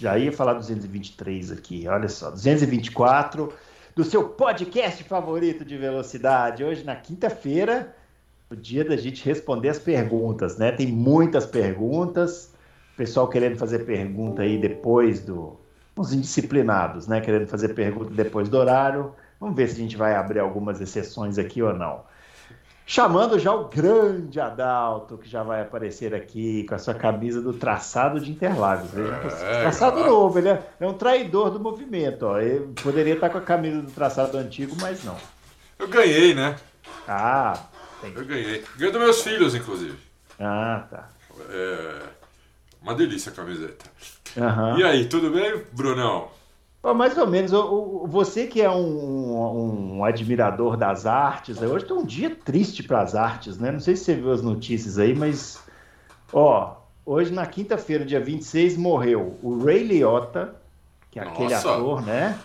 Já ia falar 223 aqui, olha só, 224 do seu podcast favorito de velocidade. Hoje, na quinta-feira, o dia da gente responder as perguntas, né? Tem muitas perguntas, pessoal querendo fazer pergunta aí depois do. Uns indisciplinados, né? Querendo fazer pergunta depois do horário. Vamos ver se a gente vai abrir algumas exceções aqui ou não. Chamando já o grande Adalto, que já vai aparecer aqui com a sua camisa do traçado de Interlagos. É, traçado novo, ele é, é, um traidor do movimento. Ó. Ele poderia estar com a camisa do traçado antigo, mas não. Eu ganhei, né? Ah, tem. Eu ganhei. Ganhei dos meus filhos, inclusive. Ah, tá. É uma delícia a camiseta. Uhum. E aí, tudo bem, Brunão? Mais ou menos. você que é um, um, admirador das artes, hoje tem um dia triste para as artes, né? Não sei se você viu as notícias aí, mas. Ó, hoje na quinta-feira, dia 26, morreu o Ray Liotta, que é Nossa. aquele ator, né?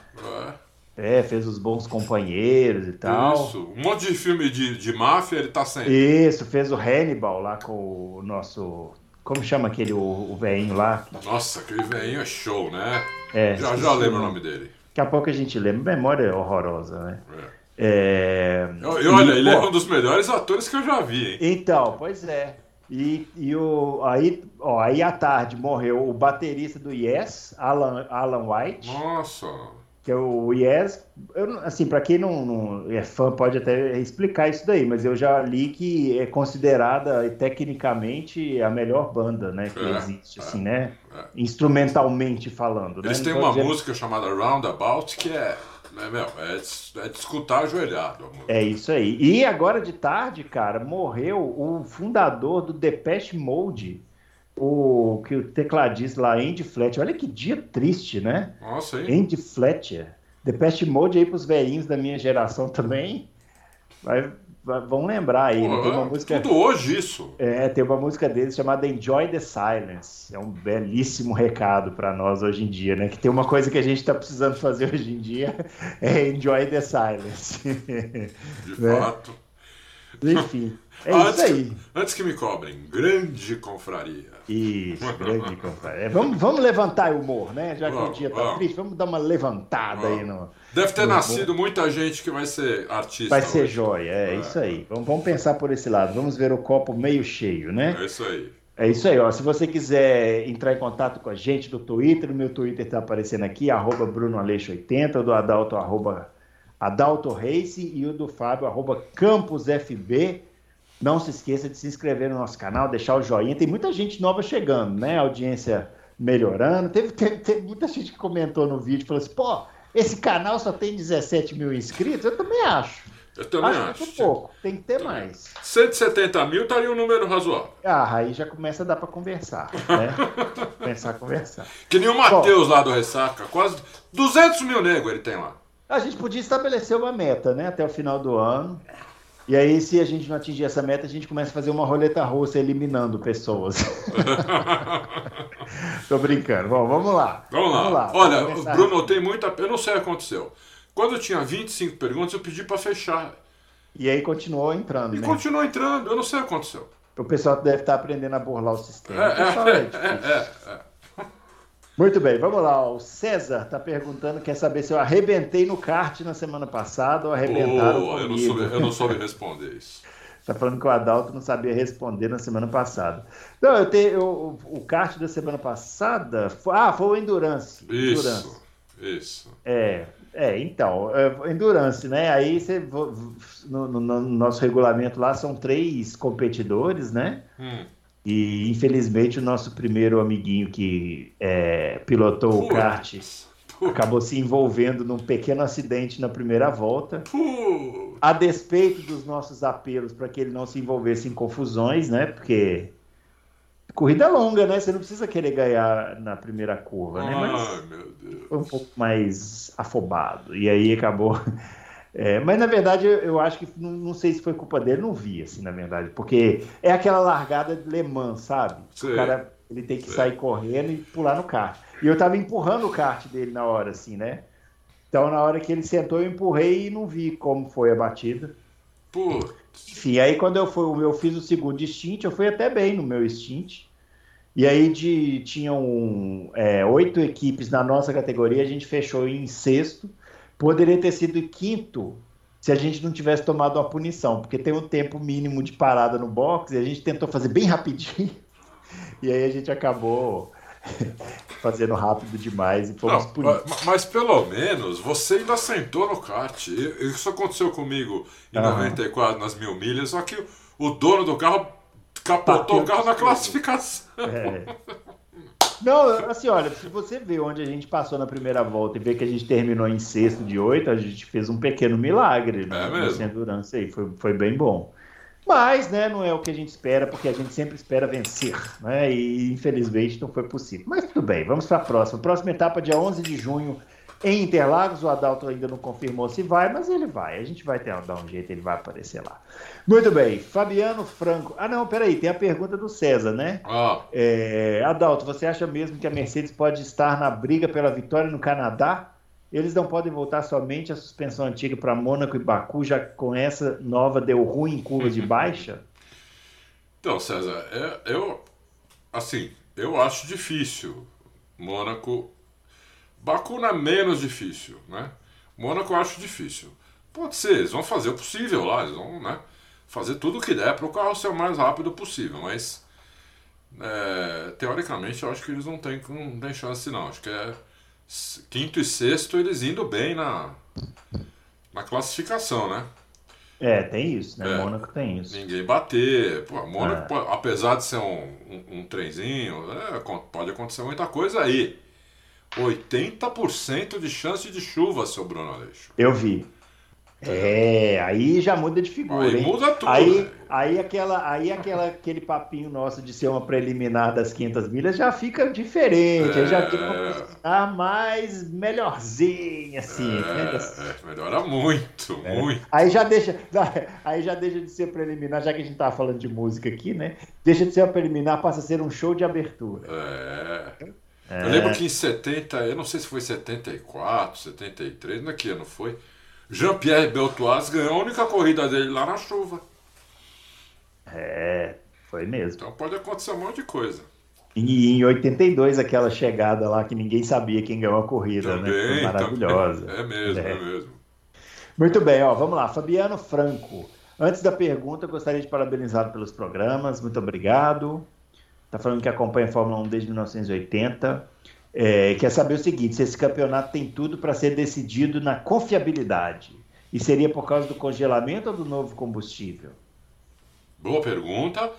É. é. fez os bons companheiros e tal. Isso, um monte de filme de, de máfia ele tá sempre. Isso, fez o Hannibal lá com o nosso como chama aquele, o, o veinho lá? Nossa, aquele veinho é show, né? É, já já lembro o nome dele. Daqui a pouco a gente lembra. Memória horrorosa, né? É. é... E, olha, e, ele é pô, é um dos melhores atores que eu já vi, hein? Então, pois é. E, e o, aí, ó, aí à tarde morreu o baterista do Yes, Alan, Alan White. Nossa! Que é o Yes, eu, assim, para quem não, não, é fã pode até explicar isso daí, mas eu já li que é considerada tecnicamente a melhor banda, né, que é, existe, assim, é, assim, né, é. instrumentalmente falando. Eles né? têm uma dizer... música chamada Roundabout que é, é, meu, é, de, é de escutar ajoelhado. É isso aí. E agora de tarde, cara, morreu o fundador do Depeche Mode, o que o tecladista lá, Andy Fletcher. Olha que dia triste, né? Nossa, hein? Andy Fletcher. Depeche Mode aí pros velhinhos da minha geração também. Vai, vai, vão lembrar aí. Pô, né? tem uma música, tudo hoje isso. É, tem uma música deles chamada Enjoy the Silence. É um belíssimo recado para nós hoje em dia, né? Que tem uma coisa que a gente está precisando fazer hoje em dia é Enjoy the Silence. De né? fato. Enfim. É antes isso aí. Que, antes que me cobrem, grande confraria. Isso, grande confraria. É, vamos, vamos levantar o humor, né? Já que vamos, o dia tá vamos. triste, vamos dar uma levantada vamos. aí no. Deve ter no nascido humor. muita gente que vai ser artista. Vai ser hoje. joia, é, é, isso aí. Vamos, vamos pensar por esse lado, vamos ver o copo meio cheio, né? É isso aí. É isso aí, ó. Se você quiser entrar em contato com a gente do Twitter, o meu Twitter está aparecendo aqui, arroba BrunoAleixo80, do Adalto, arroba Adalto Race e o do Fábio, arroba CampusFB. Não se esqueça de se inscrever no nosso canal, deixar o joinha. Tem muita gente nova chegando, né? A audiência melhorando. Teve, teve, teve muita gente que comentou no vídeo, falou assim, pô, esse canal só tem 17 mil inscritos? Eu também acho. Eu também acho. acho. Muito pouco, tem que ter mais. 170 mil estaria um número razoável. Ah, aí já começa a dar para conversar, né? Começar a conversar. Que nem o Matheus lá do Ressaca, quase 200 mil nego ele tem lá. A gente podia estabelecer uma meta, né? Até o final do ano. E aí, se a gente não atingir essa meta, a gente começa a fazer uma roleta russa eliminando pessoas. Tô brincando. Bom, vamos lá. Vamos lá. Vamos lá. Olha, Bruno, tem muita. Eu não sei o que aconteceu. Quando eu tinha 25 perguntas, eu pedi para fechar. E aí continuou entrando, e né? continuou entrando. Eu não sei o que aconteceu. O pessoal deve estar aprendendo a burlar o sistema. É, o é, é, é, é. Muito bem, vamos lá. O César está perguntando, quer saber se eu arrebentei no kart na semana passada ou arrebentaram oh, comigo. Eu não, soube, eu não soube responder isso. Está falando que o Adalto não sabia responder na semana passada. Não, eu tenho eu, o kart da semana passada. Foi, ah, foi o Endurance. Isso. Endurance. Isso. É, é então, é, Endurance, né? Aí você, no, no, no, nosso regulamento lá são três competidores, né? Hum. E infelizmente o nosso primeiro amiguinho que é, pilotou o kart acabou se envolvendo num pequeno acidente na primeira volta. A despeito dos nossos apelos para que ele não se envolvesse em confusões, né? Porque corrida longa, né? Você não precisa querer ganhar na primeira curva, né? Mas... Ai, meu Deus. foi um pouco mais afobado. E aí acabou. É, mas na verdade eu, acho que não, não, sei se foi culpa dele, não vi, assim, na verdade, porque é aquela largada de Le Mans, sabe? Sim. O cara ele tem que Sim. sair correndo e pular no kart. E eu tava empurrando o kart dele na hora, assim, né? Então na hora que ele sentou, eu empurrei e não vi como foi a batida. Putz. Enfim, aí quando eu, fui, eu fiz o segundo stint, eu fui até bem no meu stint. E aí de, tinham é, oito equipes na nossa categoria, a gente fechou em sexto. Poderia ter sido quinto se a gente não tivesse tomado uma punição, porque tem um tempo mínimo de parada no box e a gente tentou fazer bem rapidinho. E aí a gente acabou fazendo rápido demais e fomos não, mas, mas, pelo menos você ainda sentou no kart. Isso aconteceu comigo em uhum. 94 nas mil milhas, só que o dono do carro capotou o carro na classificação. É. Não, assim, olha, se você vê onde a gente passou na primeira volta e vê que a gente terminou em sexto de oito, a gente fez um pequeno milagre né, é nessa endurance aí, foi, foi bem bom. Mas, né, não é o que a gente espera, porque a gente sempre espera vencer, né, e infelizmente não foi possível. Mas tudo bem, vamos para a próxima. Próxima etapa, dia 11 de junho, em Interlagos, o Adalto ainda não confirmou se vai, mas ele vai. A gente vai ter, dar um jeito, ele vai aparecer lá. Muito bem, Fabiano Franco. Ah, não, peraí, tem a pergunta do César, né? Oh. É, Adalto, você acha mesmo que a Mercedes pode estar na briga pela vitória no Canadá? Eles não podem voltar somente à suspensão antiga para Mônaco e Baku, já que com essa nova deu ruim em curva de baixa? Então, César, é, eu, assim, eu acho difícil Mônaco Baku não é menos difícil, né? Mônaco eu acho difícil. Pode ser, eles vão fazer o possível lá, eles vão né, fazer tudo o que der para o carro ser o mais rápido possível, mas é, teoricamente eu acho que eles não têm, não têm chance não. Acho que é quinto e sexto eles indo bem na, na classificação, né? É, tem isso, né? É, Mônaco tem isso. Ninguém bater. Pô, Mônaco, é. apesar de ser um, um, um trenzinho, é, pode acontecer muita coisa aí. 80% de chance de chuva, seu Bruno Aleixo. Eu vi. É, aí já muda de figura. Aí hein? muda tudo. Aí, aí, aquela, aí aquela, aquele papinho nosso de ser uma preliminar das 500 milhas já fica diferente. É... Aí já fica uma preliminar mais melhorzinha, assim. É, né? é, melhora muito, é. muito. Aí já, deixa, aí já deixa de ser preliminar, já que a gente tá falando de música aqui, né? Deixa de ser uma preliminar, passa a ser um show de abertura. É. É. Eu lembro que em 70, eu não sei se foi 74, 73, não é que ano foi? Jean-Pierre Beltoise ganhou a única corrida dele lá na chuva. É, foi mesmo. Então pode acontecer um monte de coisa. E em 82, aquela chegada lá que ninguém sabia quem ganhou a corrida, também, né? Foi maravilhosa. Também. É mesmo, é. é mesmo. Muito bem, ó, vamos lá. Fabiano Franco. Antes da pergunta, gostaria de parabenizá-lo pelos programas. Muito obrigado. Está falando que acompanha a Fórmula 1 desde 1980. É, quer saber o seguinte: se esse campeonato tem tudo para ser decidido na confiabilidade. E seria por causa do congelamento ou do novo combustível? Boa pergunta.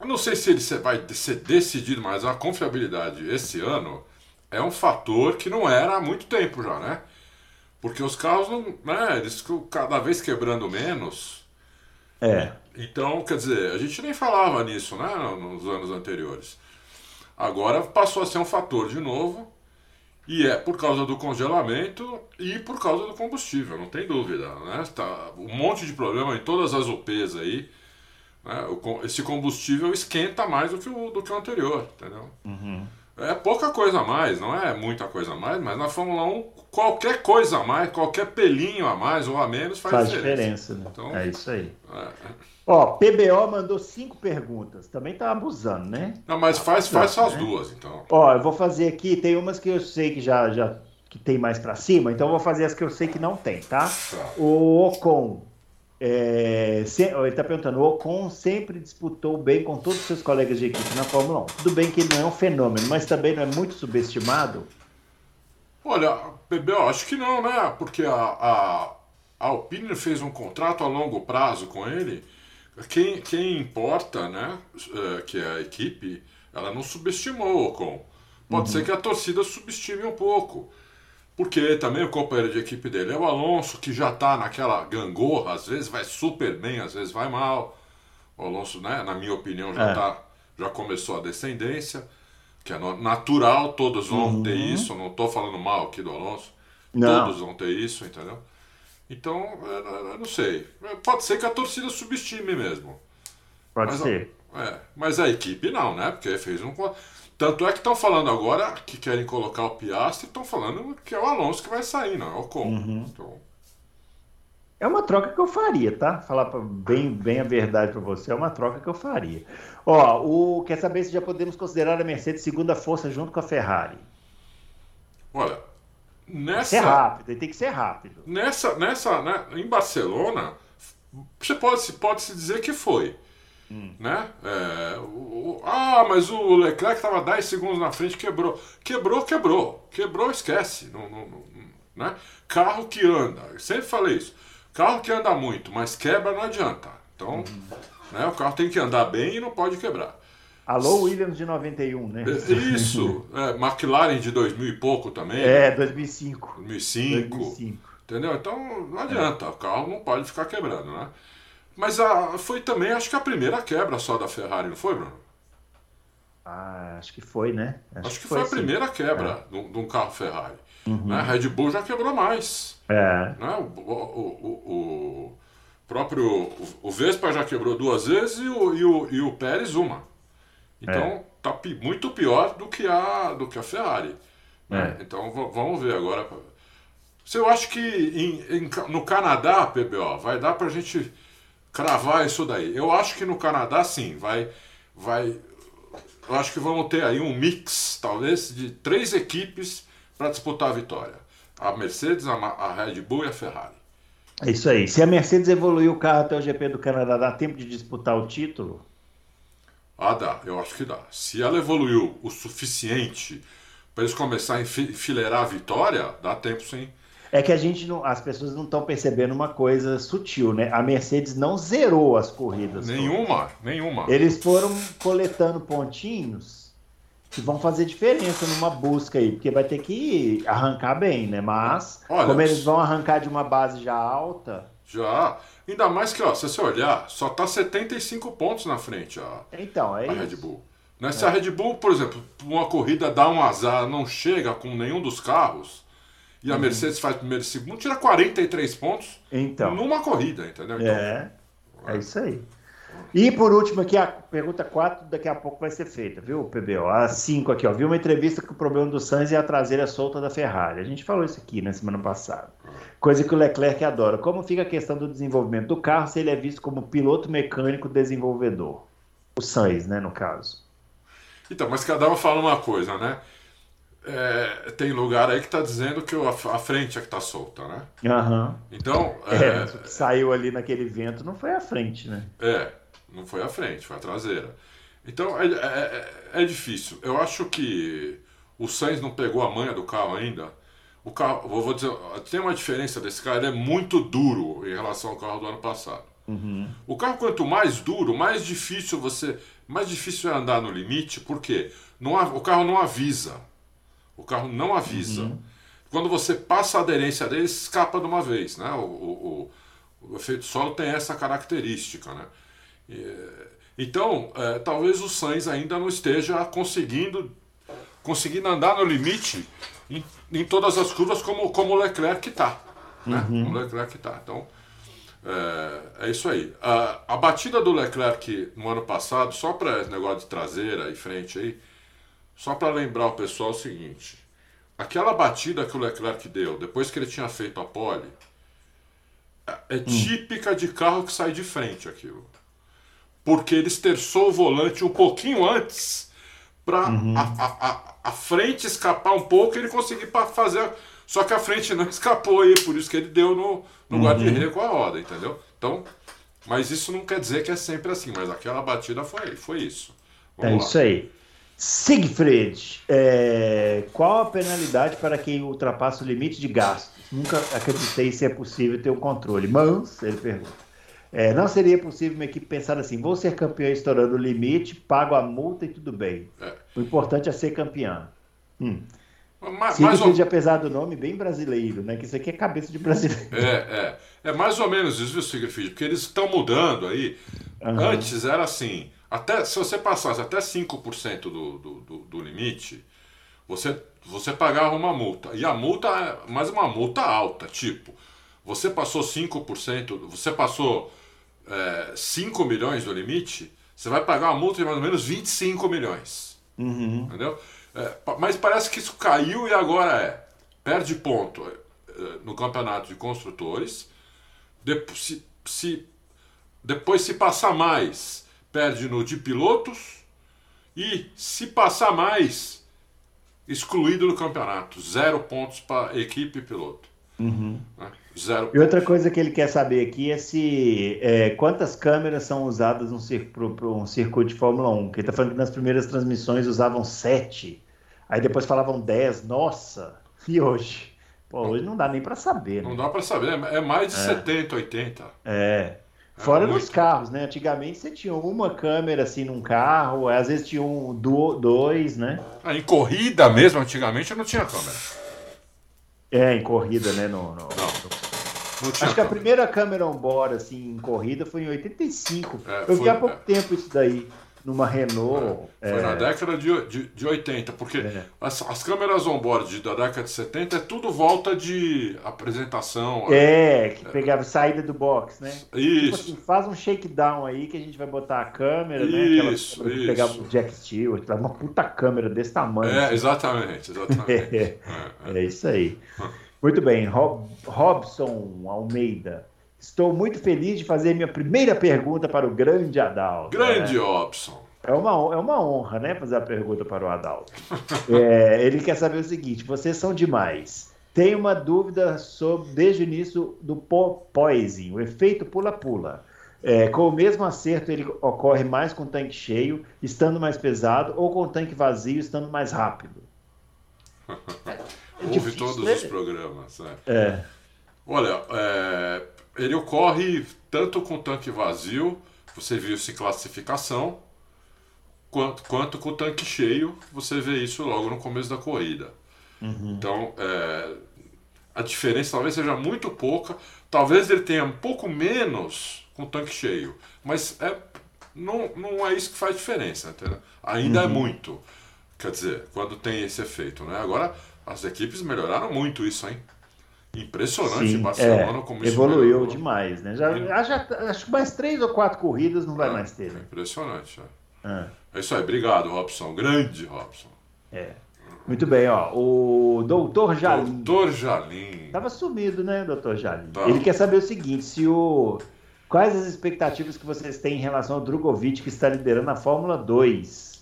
Eu não sei se ele vai ser decidido, mas a confiabilidade esse ano é um fator que não era há muito tempo já, né? Porque os carros não, né, eles cada vez quebrando menos. É. Então, quer dizer, a gente nem falava nisso, né, nos anos anteriores. Agora passou a ser um fator de novo, e é por causa do congelamento e por causa do combustível, não tem dúvida, né? Tá um monte de problema em todas as UPs aí. Né? esse combustível esquenta mais do que o, do que o anterior, entendeu? Uhum. É pouca coisa a mais, não é muita coisa a mais, mas na Fórmula 1, qualquer coisa a mais, qualquer pelinho a mais ou a menos faz, faz diferença. diferença né? então, é isso aí. É. Ó, PBO mandou cinco perguntas. Também tá abusando, né? Não, mas faz, faz só as né? duas, então. Ó, eu vou fazer aqui, tem umas que eu sei que já, já que tem mais para cima, então eu vou fazer as que eu sei que não tem, tá? tá. O Ocon. É, se, ele está perguntando, o Ocon sempre disputou bem com todos os seus colegas de equipe na Fórmula 1. Tudo bem que ele não é um fenômeno, mas também não é muito subestimado? Olha, PBO, acho que não, né? Porque a, a, a Alpine fez um contrato a longo prazo com ele quem, quem importa, né, é, que é a equipe, ela não subestimou o Ocon. Pode uhum. ser que a torcida subestime um pouco. Porque também o companheiro de equipe dele é o Alonso, que já está naquela gangorra, às vezes vai super bem, às vezes vai mal. O Alonso, né, na minha opinião, já, é. tá, já começou a descendência. que é natural, todos vão Uhum. ter isso, não estou falando mal aqui do Alonso, Não. todos vão ter isso, entendeu? Então, eu, eu- eu não sei. Pode ser que a torcida subestime mesmo. Pode Mas, ser. É, mas a equipe não, né? Porque fez um. Tanto é que estão falando agora que querem colocar o Piastri, estão falando que é o Alonso que vai sair, não é o Ocon. Uhum. Então, É uma troca que eu faria, tá? Falar bem, bem a verdade para você, é uma troca que eu faria. Ó, o, quer saber se já podemos considerar a Mercedes segunda força junto com a Ferrari? olha, Ser nessa. rápido, ele tem que ser rápido. Nessa, nessa, né, em Barcelona, você pode, se- pode se dizer que foi. Né? É, o- o- ah, mas o Leclerc estava 10 segundos na frente, quebrou. Quebrou, quebrou. Quebrou, esquece. Não, não, não, né? Carro que anda, eu sempre falei isso. Carro que anda muito, mas quebra não adianta. Então, né, o carro tem que andar bem e não pode quebrar. Alô, Williams de 91, né? É, Isso, é, McLaren de 2000 e pouco também, É, 2005. 2005. 2005. Entendeu? Então não adianta, o carro não pode ficar quebrando, né? Mas a, foi também, acho que a primeira quebra só da Ferrari, não foi, Bruno? Ah, acho que foi, né? Acho, que foi, a sim. primeira quebra de um- de um carro Ferrari. Né? A Red Bull já quebrou mais. É, Né? O, o, o, o próprio o, Vespa já quebrou duas vezes e o, e o, e o Pérez uma. Então tá pi- muito pior do que a, do que a Ferrari. né? É. Então vamos ver agora. Eu acho que em- em no Canadá, PBO, vai dar pra gente cravar isso daí. Eu acho que no Canadá, sim, vai. vai eu acho que vamos ter aí um mix, talvez, de três equipes para disputar a vitória: a Mercedes, a, a Red Bull e a Ferrari. é isso aí. Se a Mercedes evoluir o carro até o GP do Canadá, dá tempo de disputar o título? Ah, dá, eu acho que dá. Se ela evoluiu o suficiente para eles começarem a enfi- enfileirar a vitória, dá tempo sim. É que a gente não, as pessoas não estão percebendo uma coisa sutil, né? A Mercedes não zerou as corridas. todas. Nenhuma, nenhuma. Eles foram coletando pontinhos que vão fazer diferença numa busca aí, porque vai ter que arrancar bem, né? Mas, Olha, como eles vão arrancar de uma base já alta, Já. Ainda mais que, ó, se você olhar, só tá 75 pontos na frente a, então, é a Red. Bull. Né? Se a Red Bull, por exemplo, uma corrida dá um azar, não chega com nenhum dos carros, e a Uhum. Mercedes faz primeiro e segundo, tira 43 pontos Então, numa corrida, entendeu? Então, é, é isso aí. E por último aqui, a pergunta 4 daqui a pouco vai ser feita, viu, PBO? A 5 aqui, ó. Vi uma entrevista que o problema do Sainz é a traseira solta da Ferrari. A gente falou isso aqui na semana passada. Coisa que o Leclerc adora. Como fica a questão do desenvolvimento do carro se ele é visto como piloto mecânico desenvolvedor? O Sainz, né, no caso. Então, mas cada um fala uma coisa, né? É, tem lugar aí que tá dizendo que a, a frente é que tá solta, né? Aham. Então, É, mas o que saiu ali naquele vento não foi a frente, né? É, não foi a frente, foi a traseira. Então é, é, é- é difícil. Eu acho que o Sainz não pegou a manha do carro ainda. O carro, vou dizer, tem uma diferença desse carro, ele é muito duro em relação ao carro do ano passado. O carro quanto mais duro, mais difícil você, mais difícil é andar no limite, porque não, o carro não avisa. O carro não avisa. Quando você passa a aderência dele, escapa de uma vez, né? O, o, o- o efeito solo tem essa característica, né? E, Então, é, talvez o Sainz ainda não esteja conseguindo conseguindo andar no limite em, em todas as curvas como, como o Leclerc está. Né? O Leclerc está. Então, é, é isso aí. A, a batida do Leclerc no ano passado, só para esse negócio de traseira e frente aí, só para lembrar o pessoal o seguinte: aquela batida que o Leclerc deu depois que ele tinha feito a pole é- é típica de carro que sai de frente aquilo. Porque ele esterçou o volante um pouquinho antes para a, a, a, a frente escapar um pouco e ele conseguir fazer. Só que a frente não escapou aí, por isso que ele deu no, no guarda-reio com a roda, entendeu? Então, mas isso não quer dizer que é sempre assim, mas aquela batida foi, foi isso. É isso aí. Siegfried, é, qual a penalidade para quem ultrapassa o limite de gastos? Nunca acreditei se é possível ter um controle. Mas, ele pergunta, é, não seria possível uma equipe pensar assim: vou ser campeão estourando o limite, pago a multa e tudo bem. É. O importante é ser campeão. Hum. Ma- mais Siegfried, ou- apesar do nome, bem brasileiro, né? Que isso aqui é cabeça de brasileiro. É, é. É mais ou menos isso, viu, Siegfried? Porque eles estão mudando aí. Aham. Antes era assim: até, se você passasse até 5% do, do, do, do limite, você, você pagava uma multa. E a multa é mais uma multa alta, tipo, você passou 5%, você passou é, 5 milhões do limite, você vai pagar uma multa de mais ou menos 25 milhões. Uhum. Entendeu? É, mas parece que isso caiu e agora é. Perde ponto é, no campeonato de construtores. Depois se, se, depois, se passar mais, perde no de pilotos. E se passar mais, excluído do campeonato. Zero pontos para equipe e piloto. Uhum. Né? Zero E outra coisa que ele quer saber aqui é se é, quantas câmeras são usadas num para um circuito de Fórmula 1. Que ele está falando que nas primeiras transmissões usavam sete, aí depois falavam dez. Nossa! E hoje? Pô, hoje não dá nem para saber. Né? Não dá para saber, é mais de é. 70, 80. É. Fora nos carros, né? Antigamente você tinha uma câmera assim num carro, às vezes tinha um, dois, né? Ah, em corrida mesmo, antigamente não tinha câmera. É, em corrida, né? No, no, não. no Acho que a primeira câmera on-board, assim, em corrida foi em 85. É, eu foi, vi há pouco é. tempo isso daí, numa Renault. É, foi na é. década de, de, de 80, porque é. as, as câmeras on-board da década de 70 é tudo volta de apresentação. É, que pegava saída do box, né? Isso. Tipo assim, faz um shakedown aí que a gente vai botar a câmera, isso, né? Isso, isso. Pegava o Jack Stewart, uma puta câmera desse tamanho. É, assim. exatamente, exatamente. é, isso aí. Muito bem, Rob, Robson Almeida. Estou muito feliz de fazer minha primeira pergunta para o grande Adalto. Grande né? Robson. É uma, é uma honra, né, fazer a pergunta para o Adalto. é, ele quer saber o seguinte: vocês são demais. Tenho uma dúvida sobre desde o início do poising, o efeito pula-pula. É, com o mesmo acerto, ele ocorre mais com o tanque cheio, estando mais pesado, ou com o tanque vazio, estando mais rápido? É Ouve difícil, todos né? os programas. Né? É. Olha, é, ele ocorre tanto com tanque vazio, você viu isso em classificação, quanto, quanto com tanque cheio, você vê isso logo no começo da corrida. Uhum. Então, é, a diferença talvez seja muito pouca. Talvez ele tenha um pouco menos com tanque cheio, mas é, não, não é isso que faz diferença. Entendeu? Ainda é uhum. é muito. Quer dizer, quando tem esse efeito. Né? Agora, as equipes melhoraram muito isso, hein? Impressionante Sim, Barcelona é, como Evoluiu melhorou. demais, né? Já, já, acho que mais três ou quatro corridas não vai é, mais ter. Né? É impressionante. É. é. é. isso aí, obrigado, Robson. Grande Robson. É. Muito bem, ó. O doutor Jalim. Doutor Jalim. Tava sumido, né, doutor Jalim? Tá. Ele quer saber o seguinte: se o. Quais as expectativas que vocês têm em relação ao Drogovic que está liderando a Fórmula 2?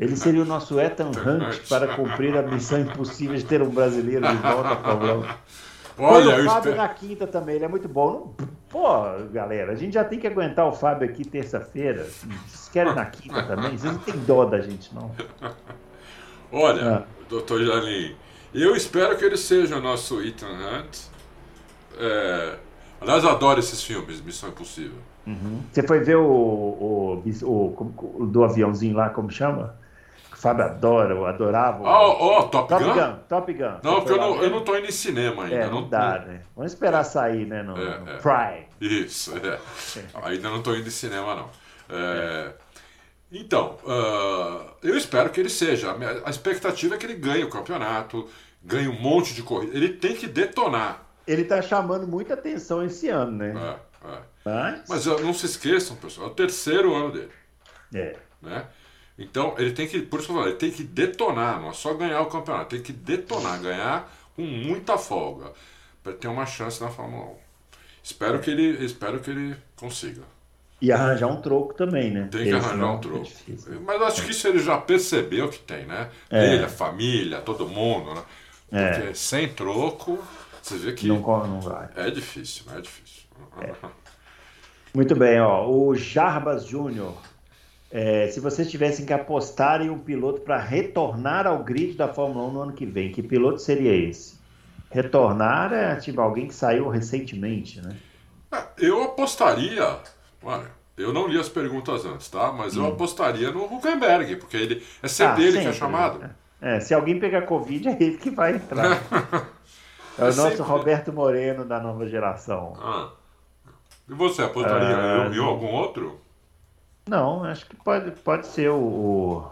Ele seria o nosso Ethan Hunt para cumprir a missão impossível de ter um brasileiro de volta à Fórmula 1. Olha, o Fábio espero... na quinta também, ele é muito bom. Pô, galera, a gente já tem que aguentar o Fábio aqui terça-feira. Vocês querem na quinta também? Vocês não tem dó da gente, não. Olha, ah. doutor Jalim, eu espero que ele seja o nosso Ethan Hunt. É... Aliás, eu adoro esses filmes, Missão Impossível. Uhum. Você foi ver o, o, o, o, do aviãozinho lá, como chama? Fábio adora, eu adorava. Oh, oh, Top, Top Gun? Gun? Top Gun. Não, porque eu não, eu não tô indo cinema ainda. É, não, não dá, não... né? Vamos esperar sair, né? No, é, no é. Prime. Isso, é. ainda não tô indo em cinema, não. É... Então, uh, eu espero que ele seja. A expectativa é que ele ganhe o campeonato, ganhe um monte de corrida. Ele tem que detonar. Ele tá chamando muita atenção esse ano, né? É, é. Mas... Mas não se esqueçam, pessoal, é o terceiro ano dele. É. Né? Então, ele tem que, por isso que eu falo, ele tem que detonar, não é só ganhar o campeonato, tem que detonar, ganhar com muita folga, para ter uma chance na Fórmula 1. Espero, que ele, espero que ele consiga. E arranjar um troco também, né? Tem que arranjar um troco. É Mas acho que isso ele já percebeu que tem, né? É. Ele, a família, todo mundo, né? É. Porque é. sem troco, você vê que. Não, não vai. É difícil, é difícil. É. Muito bem, ó. O Jarbas Júnior é, se vocês tivessem que apostar em um piloto para retornar ao grid da Fórmula 1 no ano que vem, que piloto seria esse? Retornar é tipo alguém que saiu recentemente, né? É, eu apostaria. Olha, eu não li as perguntas antes, tá? Mas hum. eu apostaria no Huckenberg, porque ele é sempre ah, ele sempre, que é chamado. Né? É, se alguém pegar Covid, é ele que vai entrar. é, o é nosso sempre... Roberto Moreno da nova geração. Ah. E você apostaria ah, em algum outro? Não, acho que pode, pode ser o, o...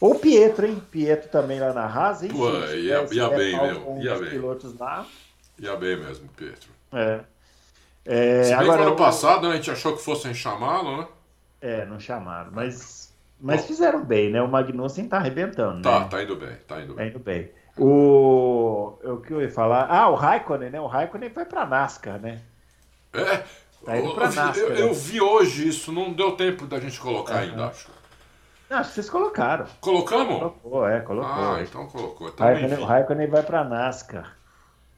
Ou o Pietro, hein? Pietro também lá na Haas, hein? Pô, ia, ia bem, meu. Ia bem. pilotos lá. Ia bem mesmo, Pietro. É. É, Se bem que agora, ano o- passado né, a gente achou que fossem chamá-lo, né? É, não chamaram, mas, mas Bom. fizeram bem, né? O Magnussen tá arrebentando, Tá, né? tá indo bem, tá indo Tá bem. indo bem. O, o que eu ia falar? Ah, o Raikkonen, né? O Raikkonen vai pra NASCAR, né? É, Tá indo eu, pra NASCAR, eu- né? eu vi hoje isso, não deu tempo da gente colocar ainda, acho. Não, acho que vocês colocaram. Colocamos? Colocou, é, colocou. Ah, então colocou. O Então, Raikkonen, o Raikkonen vai pra NASCAR.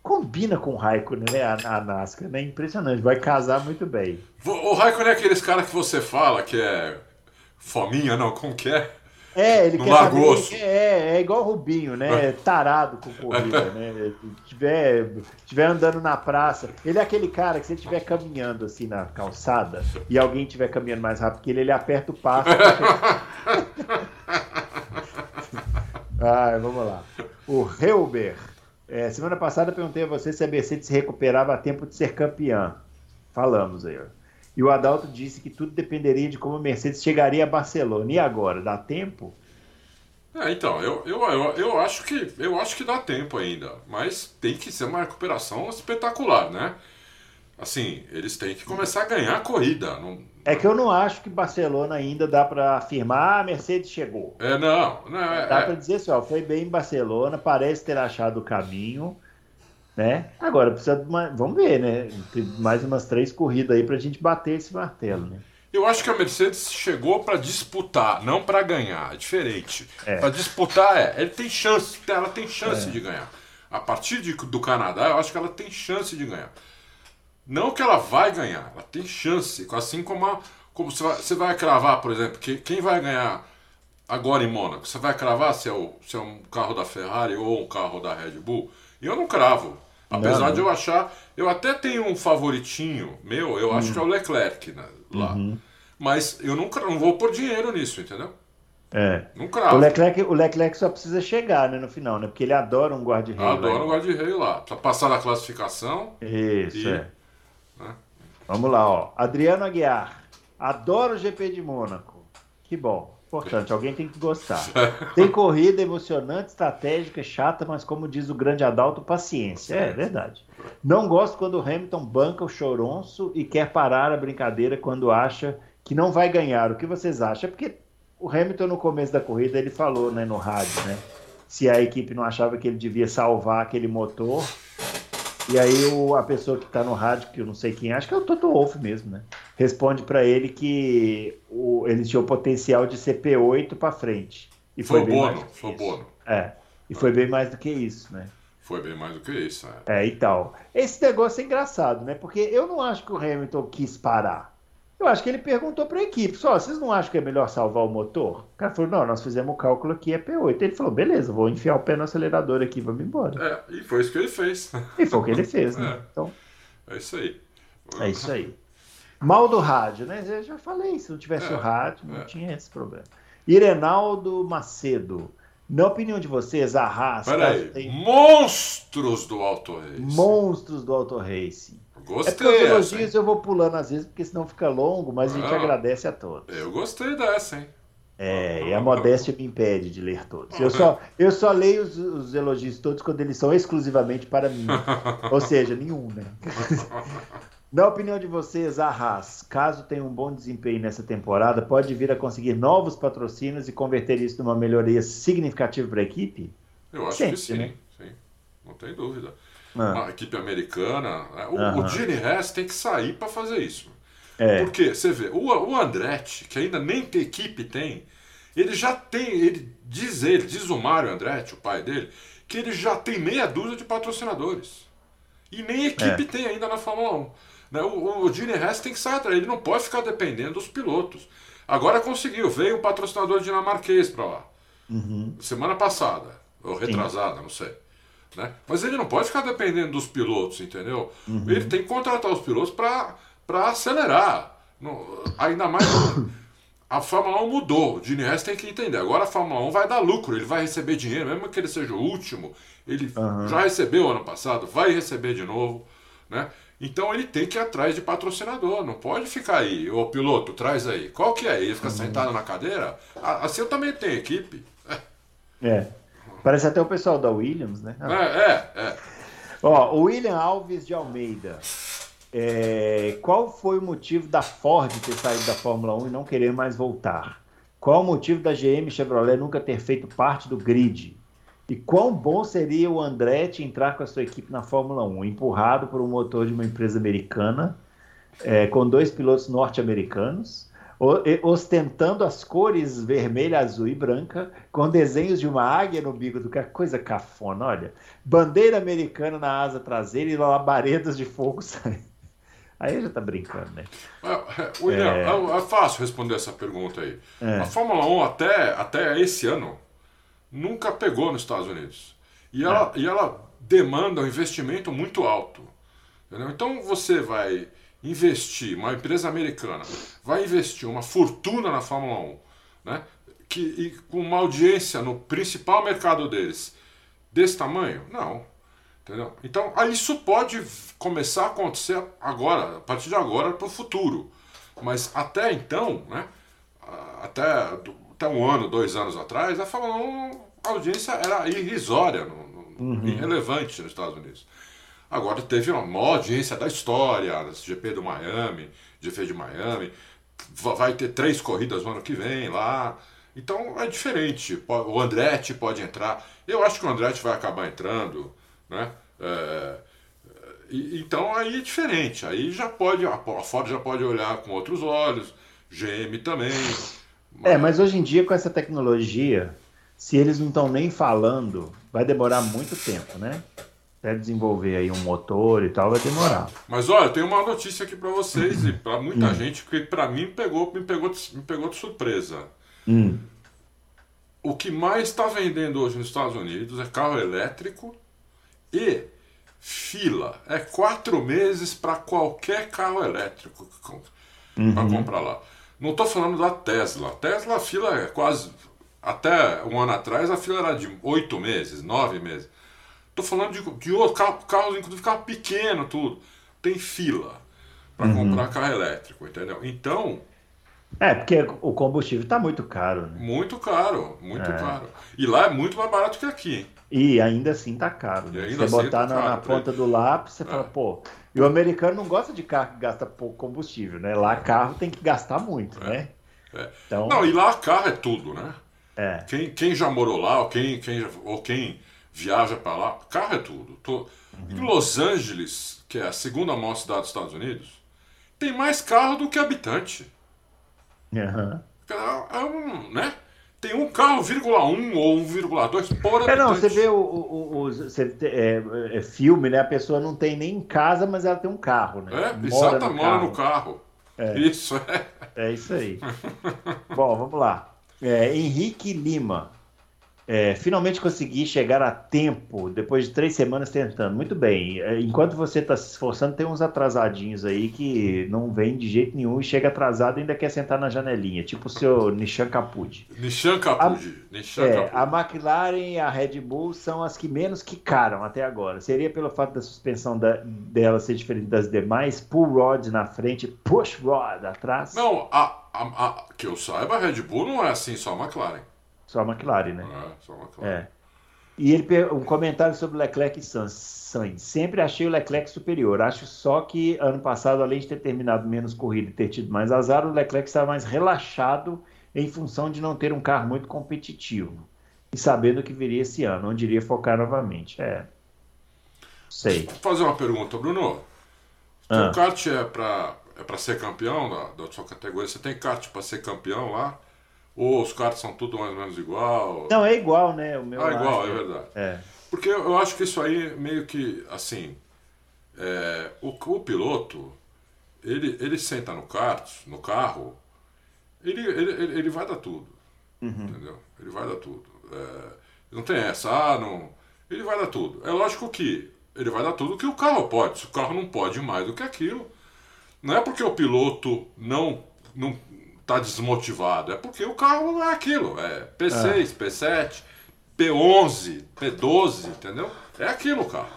Combina com o Raikkonen, né? A, a NASCAR, né? Impressionante. Vai casar muito bem. O Raikkonen é aqueles caras que você fala que é fominha, não, como que é? É, ele No quer saber, Grosso. é, é igual o Rubinho, né? Tarado com corrida, né? Tiver, tiver andando na praça, ele é aquele cara que se ele estiver caminhando assim na calçada e alguém estiver caminhando mais rápido que ele, ele aperta o passo. Ai, vamos lá. O Helber. É, semana passada eu perguntei a você se a Mercedes se recuperava a tempo de ser campeã. Falamos aí, ó. E o Adalto disse que tudo dependeria de como a Mercedes chegaria a Barcelona. E agora, dá tempo? É, então, eu, eu, eu, eu, acho que, eu acho que dá tempo ainda, mas tem que ser uma recuperação espetacular, né? Assim, eles têm que começar a ganhar a corrida. Não, É que eu não acho que Barcelona ainda dá para afirmar ah, a Mercedes chegou. é, não, não é, Dá é- para dizer assim, ó, foi bem em Barcelona, parece ter achado o caminho, né? Agora precisa de uma, vamos ver, né? Tem mais umas três corridas aí pra gente bater esse martelo, né? Eu acho que a Mercedes chegou para disputar, não para ganhar. É diferente. É. Para disputar é, ele tem chance, ela tem chance de ganhar. A partir de- do Canadá, eu acho que ela tem chance de ganhar. Não que ela vai ganhar, ela tem chance. Assim como, a- como você, vai, você vai cravar, por exemplo, que, quem vai ganhar agora em Mônaco? Você vai cravar se é, o, se é um carro da Ferrari ou um carro da Red Bull? Eu não cravo. Apesar Não, de eu achar. Eu até tenho um favoritinho meu, eu acho que é o Leclerc né, lá. Mas eu não, cra- não vou pôr dinheiro nisso, entendeu? É. Não O cravo. Leclerc, o Leclerc só precisa chegar, né, no final, né? Porque ele adora um guarda-reio. Adoro o né? guarda-rei lá. Precisa passar na classificação. Isso, E- é. né? Vamos lá, ó. Adriano Aguiar. Adoro o GP de Mônaco. Que bom. Importante, alguém tem que gostar. Tem corrida emocionante, estratégica, chata, mas como diz o grande Adalto, paciência. É verdade. Não gosto quando o Hamilton banca o choronço e quer parar a brincadeira quando acha que não vai ganhar. O que vocês acham? É porque o Hamilton, no começo da corrida, ele falou né, no rádio, né? Se a equipe não achava que ele devia salvar aquele motor, e aí o- a pessoa que está no rádio, que eu não sei quem, acho que é o Toto Wolff mesmo, né? Responde para ele que o, ele tinha o potencial de ser P8 para frente. E Foi o bem mais Bono, que foi isso. Bono. É. E foi bem mais do que isso, né? Foi bem mais do que isso. É. É, e tal. Esse negócio é engraçado, né? Porque eu não acho que o Hamilton quis parar. Eu acho que ele perguntou para a equipe: só, vocês não acham que é melhor salvar o motor? O cara falou: não, nós fizemos o cálculo aqui, é P8. Ele falou: beleza, vou enfiar o pé no acelerador aqui, vamos embora. É, e foi isso que ele fez. E foi o que ele fez, né? É. Então, É isso aí. É isso aí. Mal do rádio, né? Eu já falei, se não tivesse É, o rádio, não é. tinha esse problema. Irenaldo Macedo. Na opinião de vocês, a Haas Peraí. tem Monstros do Auto Race. monstros do Auto Racing. É porque os Gostei dessa, elogios eu vou pulando às vezes, porque senão fica longo, mas a gente Ah. agradece a todos. Eu gostei dessa, hein? É, e a modéstia me impede de ler todos. Eu só, eu só leio os, os elogios todos quando eles são exclusivamente para mim. Ou seja, nenhum, né? Na opinião de vocês, a Haas, caso tenha um bom desempenho nessa temporada, pode vir a conseguir novos patrocínios e converter isso numa melhoria significativa para a equipe? Eu acho Sempre, que sim, né? sim. Não tem dúvida. Ah, A equipe americana. né? O, Aham. o Gene Hess tem que sair para fazer isso. é, Porque, você vê, o, o Andretti, que ainda nem tem equipe tem, ele já tem, ele diz ele, diz o Mário Andretti, o pai dele, que ele já tem meia dúzia de patrocinadores. E nem equipe É. tem ainda na Fórmula 1. Né? O, o Gene Hess tem que sair atrás, ele não pode ficar dependendo dos pilotos. Agora conseguiu, veio um patrocinador dinamarquês para lá. uhum, Semana passada, ou retrasada, não sei. Né? Mas ele não pode ficar dependendo dos pilotos, entendeu? Uhum. Ele tem que contratar os pilotos para acelerar. Não- ainda mais. A Fórmula 1 mudou. O Hess tem que entender. Agora a Fórmula 1 vai dar lucro, ele vai receber dinheiro, mesmo que ele seja o último. Ele Aham. já recebeu ano passado, vai receber de novo. né? Então ele tem que ir atrás de patrocinador, não pode ficar aí, ô piloto, traz aí. Qual que é? Ele fica uhum. sentado na cadeira? Assim eu também tenho equipe. É. é. Parece até o pessoal da Williams, né? É, é, é. Ó, o William Alves de Almeida. É, qual foi o motivo da Ford ter saído da Fórmula 1 e não querer mais voltar? Qual o motivo da GM Chevrolet nunca ter feito parte do grid? E quão bom seria o Andretti entrar com a sua equipe na Fórmula 1, empurrado por um motor de uma empresa americana, é, com dois pilotos norte-americanos, ostentando as cores vermelha, azul e branca, com desenhos de uma águia no bico do carro, coisa cafona, olha. Bandeira americana na asa traseira e labaredas de fogo saindo. Aí já tá brincando, né? É, William, é... é... é fácil responder essa pergunta aí. É. A Fórmula 1 até, até esse ano nunca pegou nos Estados Unidos. E ela, é. e ela demanda um investimento muito alto. Entendeu? Então você vai investir, uma empresa americana vai investir uma fortuna na Fórmula 1, né? Que, e com uma audiência no principal mercado deles desse tamanho? Não. Entendeu? Então, isso pode começar a acontecer agora, a partir de agora para o futuro. Mas até então, né, até, até um ano, dois anos atrás, a Fórmula 1, a audiência era irrisória, no, no, uhum. irrelevante nos Estados Unidos. Agora teve uma maior audiência da história, GP do Miami, GP de Miami. Vai ter três corridas no ano que vem lá. Então é diferente. O Andretti pode entrar. Eu acho que o Andretti vai acabar entrando. Né? É, e, então aí é diferente, aí já pode, a Ford já pode olhar com outros olhos, GM também. Mas... É, mas hoje em dia com essa tecnologia, se eles não estão nem falando, vai demorar muito tempo, né? Até desenvolver aí um motor e tal, vai demorar. Mas olha, tem uma notícia aqui para vocês e para muita hum. gente que para mim pegou, me pegou, me pegou de surpresa. Hum. O que mais está vendendo hoje nos Estados Unidos é carro elétrico e fila. É quatro meses para qualquer carro elétrico uhum. para comprar lá. Não estou falando da Tesla. Tesla, a fila é quase. Até um ano atrás, a fila era de oito meses, nove meses. Estou falando de, de outros carros, carros, inclusive carro pequeno, tudo. Tem fila para uhum. comprar carro elétrico, entendeu? Então. É, porque o combustível está muito caro. Né? Muito caro, muito é. caro. E lá é muito mais barato que aqui? E ainda assim tá caro. Né? Você assim botar tá na, na, ponta do lápis, você é. fala, pô. E o americano não gosta de carro que gasta pouco combustível, né? Lá carro tem que gastar muito, é. né? É. Então... Não, e lá carro é tudo, né? É. Quem, quem já morou lá, ou quem, quem, ou quem viaja para lá, carro é tudo. Tô... Uhum. Em Los Angeles, que é a segunda maior cidade dos Estados Unidos, tem mais carro do que habitante. Uhum. É um, né? tem um carro, vírgula um ou 1,2 por habitante. É, não, você vê o, o, o você, é, é, filme, né? A pessoa não tem nem em casa, mas ela tem um carro, né? É, mora exata, no mora carro. no carro. É. Isso, é. É isso aí. Bom, vamos lá. É, Henrique Lima. É, finalmente consegui chegar a tempo, depois de três semanas tentando. Muito bem. É, enquanto você está se esforçando, tem uns atrasadinhos aí que não vem de jeito nenhum e chega atrasado e ainda quer sentar na janelinha, tipo o seu Nishan Capudi. Nishan Capudi. A, Nishan é, a McLaren e a Red Bull são as que menos quicaram até agora. Seria pelo fato da suspensão da, dela ser diferente das demais, pull rod na frente, push rod atrás? Não, a, a, a que eu saiba, a Red Bull não é assim, só a McLaren. Só a McLaren, né? É, só a McLaren. É. E ele um comentário sobre Leclerc e Sainz. Sempre achei o Leclerc superior. Acho só que ano passado, além de ter terminado menos corrida e ter tido mais azar, o Leclerc estava mais relaxado em função de não ter um carro muito competitivo. E sabendo que viria esse ano, onde iria focar novamente. É. Sei. Vou fazer uma pergunta, Bruno. Ah. O kart é para é ser campeão da, da sua categoria? Você tem kart para ser campeão lá? Ou os carros são tudo mais ou menos igual? Não, é igual, né? O meu ah, igual, é verdade. É. Porque eu acho que isso aí meio que, assim, é, o, o piloto, ele, ele senta no kart, no carro, ele, ele, ele, ele vai dar tudo. Uhum. Entendeu? Ele vai dar tudo. É, não tem essa, ah, não. Ele vai dar tudo. É lógico que ele vai dar tudo que o carro pode. Se o carro não pode mais do que aquilo, não é porque o piloto não, não, tá desmotivado. É porque o carro é aquilo, é P6, é. P7, P11, P12, entendeu? É aquilo o carro.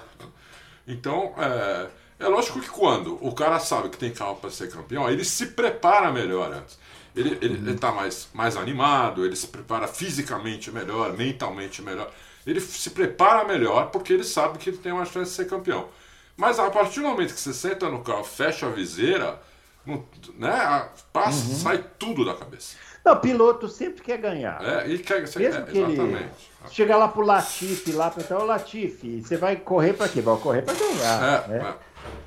Então, é, É lógico que quando o cara sabe que tem carro para ser campeão, ele se prepara melhor antes. Ele, ele, ele tá mais, mais animado, ele se prepara fisicamente melhor, mentalmente melhor. Ele se prepara melhor porque ele sabe que ele tem uma chance de ser campeão. Mas a partir do momento que você senta no carro, fecha a viseira, né, passa, uhum. sai tudo da cabeça. Não, o piloto sempre quer ganhar. É, e quer, você, Mesmo é, que ele chegar lá pro Latifi, lá para o Latifi, você vai correr para quê? Vai correr para ganhar. É, né?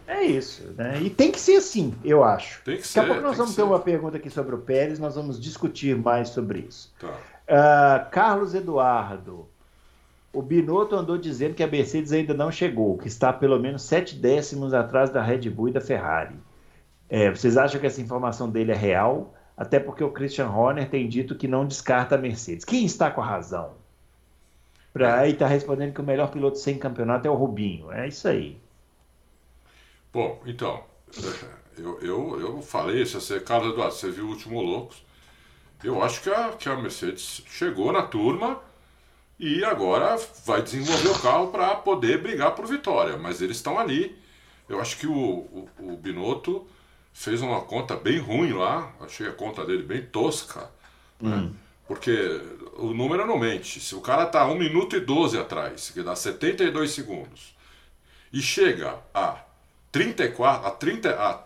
é. é, isso, né? E tem que ser assim, eu acho. Tem que ser. Daqui a pouco nós vamos ter ser. uma pergunta aqui sobre o Pérez, nós vamos discutir mais sobre isso. Tá. Uh, Carlos Eduardo. O Binotto andou dizendo que a Mercedes ainda não chegou, que está pelo menos sete décimos atrás da Red Bull e da Ferrari. É, vocês acham que essa informação dele é real? Até porque o Christian Horner tem dito que não descarta a Mercedes. Quem está com a razão? Pra, aí está respondendo que o melhor piloto sem campeonato é o Rubinho. É isso aí. Bom, então, eu, eu, eu falei, se você, Carlos Eduardo, você viu o último Loucos, eu acho que a, que a Mercedes chegou na turma e agora vai desenvolver o carro para poder brigar por vitória. Mas eles estão ali. Eu acho que o, o, o Binotto fez uma conta bem ruim lá, achei a conta dele bem tosca, né? hum. né? porque o número não mente. Se o cara tá 1 minuto e 12 atrás, que dá 72 segundos, e chega a 34, a 30, a,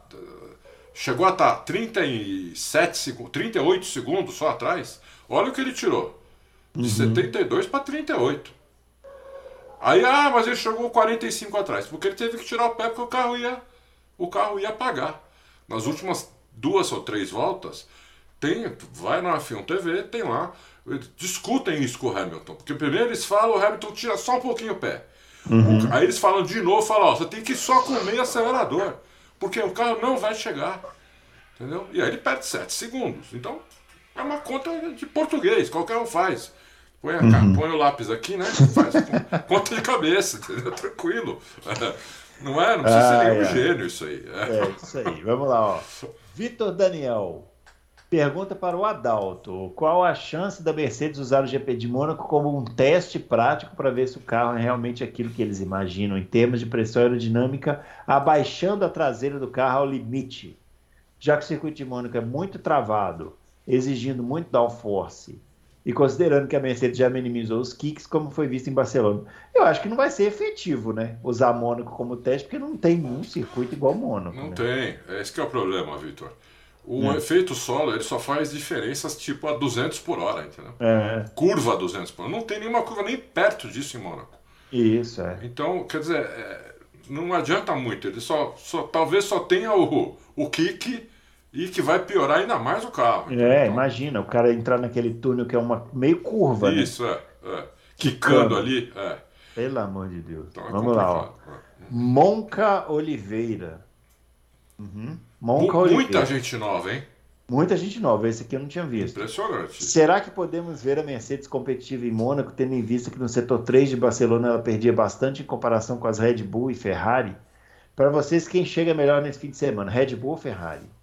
chegou a estar tá 37 segundos, 38 segundos só atrás, olha o que ele tirou. De uhum. 72 para 38. Aí, ah, mas ele chegou 45 atrás, porque ele teve que tirar o pé porque o carro ia, o carro ia apagar nas últimas duas ou três voltas, tem, vai na F1 TV, tem lá, discutem isso com o Hamilton. Porque primeiro eles falam, o Hamilton tira só um pouquinho o pé. Uhum. Aí eles falam de novo, falam, ó, você tem que ir só com o meio acelerador, porque o carro não vai chegar. Entendeu? E aí ele perde 7 segundos. Então, é uma conta de português, qualquer um faz. Põe, a, uhum. põe o lápis aqui, né? Faz conta de cabeça, entendeu? Tranquilo. Não é? Não precisa ah, ser nenhum é. gênio isso aí. É. é isso aí. Vamos lá, ó. Vitor Daniel. Pergunta para o Adalto: qual a chance da Mercedes usar o GP de Mônaco como um teste prático para ver se o carro é realmente aquilo que eles imaginam em termos de pressão aerodinâmica, abaixando a traseira do carro ao limite? Já que o circuito de Mônaco é muito travado, exigindo muito downforce e considerando que a Mercedes já minimizou os kicks, como foi visto em Barcelona. Eu acho que não vai ser efetivo, né? Usar Mônaco como teste, porque não tem um circuito igual Mônaco. Não né? tem. Esse é o problema, Vitor. O é. efeito solo ele só faz diferenças tipo a 200 por hora, entendeu? É. Curva a 200 por hora. Não tem nenhuma curva nem perto disso em Mônaco. Isso, é. Então, quer dizer, é, não adianta muito. Ele só, só talvez só tenha o, o kick e que vai piorar ainda mais o carro. É, então, imagina, o cara entrar naquele túnel que é uma meio curva. Né? Isso, né? é. é. Quicando ali. É. Pelo amor de Deus. Então, é Vamos lá, ó. É. Monca Oliveira. Uhum. Monca Oliveira. Muita gente nova, hein? Muita gente nova, esse aqui eu não tinha visto. Impressionante. Será que podemos ver a Mercedes competitiva em Mônaco, tendo em vista que no setor 3 de Barcelona ela perdia bastante em comparação com as Red Bull e Ferrari? Para vocês, quem chega melhor nesse fim de semana, Red Bull ou Ferrari?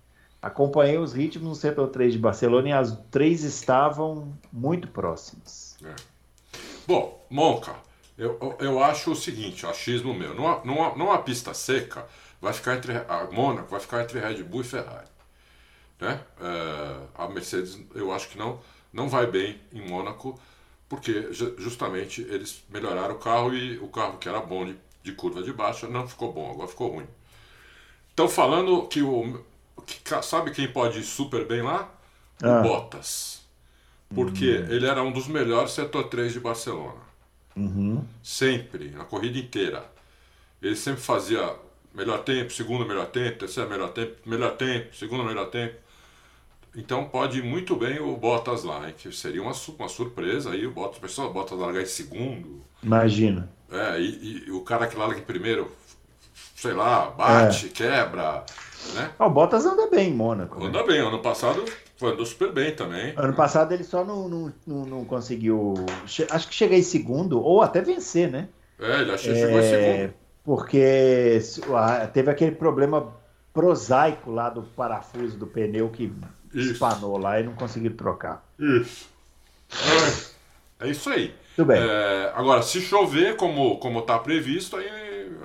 Acompanhei os ritmos no setor 3 de Barcelona e as três estavam muito próximas. É. Bom, Monca, eu, eu acho o seguinte, achismo meu, numa, numa, numa pista seca, vai ficar entre a Mônaco vai ficar entre Red Bull e Ferrari. Né? É, a Mercedes, eu acho que não, não vai bem em Mônaco, porque justamente eles melhoraram o carro e o carro que era bom de, de curva de baixa não ficou bom, agora ficou ruim. Estão falando que o, Sabe quem pode ir super bem lá? Ah. O Bottas. Porque uhum. ele era um dos melhores setor 3 de Barcelona. Uhum. Sempre, na corrida inteira. Ele sempre fazia melhor tempo, segundo melhor tempo, terceiro melhor tempo, melhor tempo, segundo melhor tempo. Então pode ir muito bem o Bottas lá, hein? que seria uma, uma surpresa aí o Bottas, pessoal, Bottas largar em segundo. Imagina. É, e, e, o cara que larga em primeiro, sei lá, bate, é. quebra, né? Ah, o Bottas anda bem em Mônaco. Anda né? bem, ano passado andou super bem também. Ano passado ele só não, não, não, não conseguiu. Acho que chegar em segundo, ou até vencer, né? É, ele que chegou em é, segundo. Porque teve aquele problema prosaico lá do parafuso do pneu que isso. espanou lá e não conseguiram trocar. Isso. É, é isso aí. Tudo bem. É, agora, se chover como, como tá previsto, aí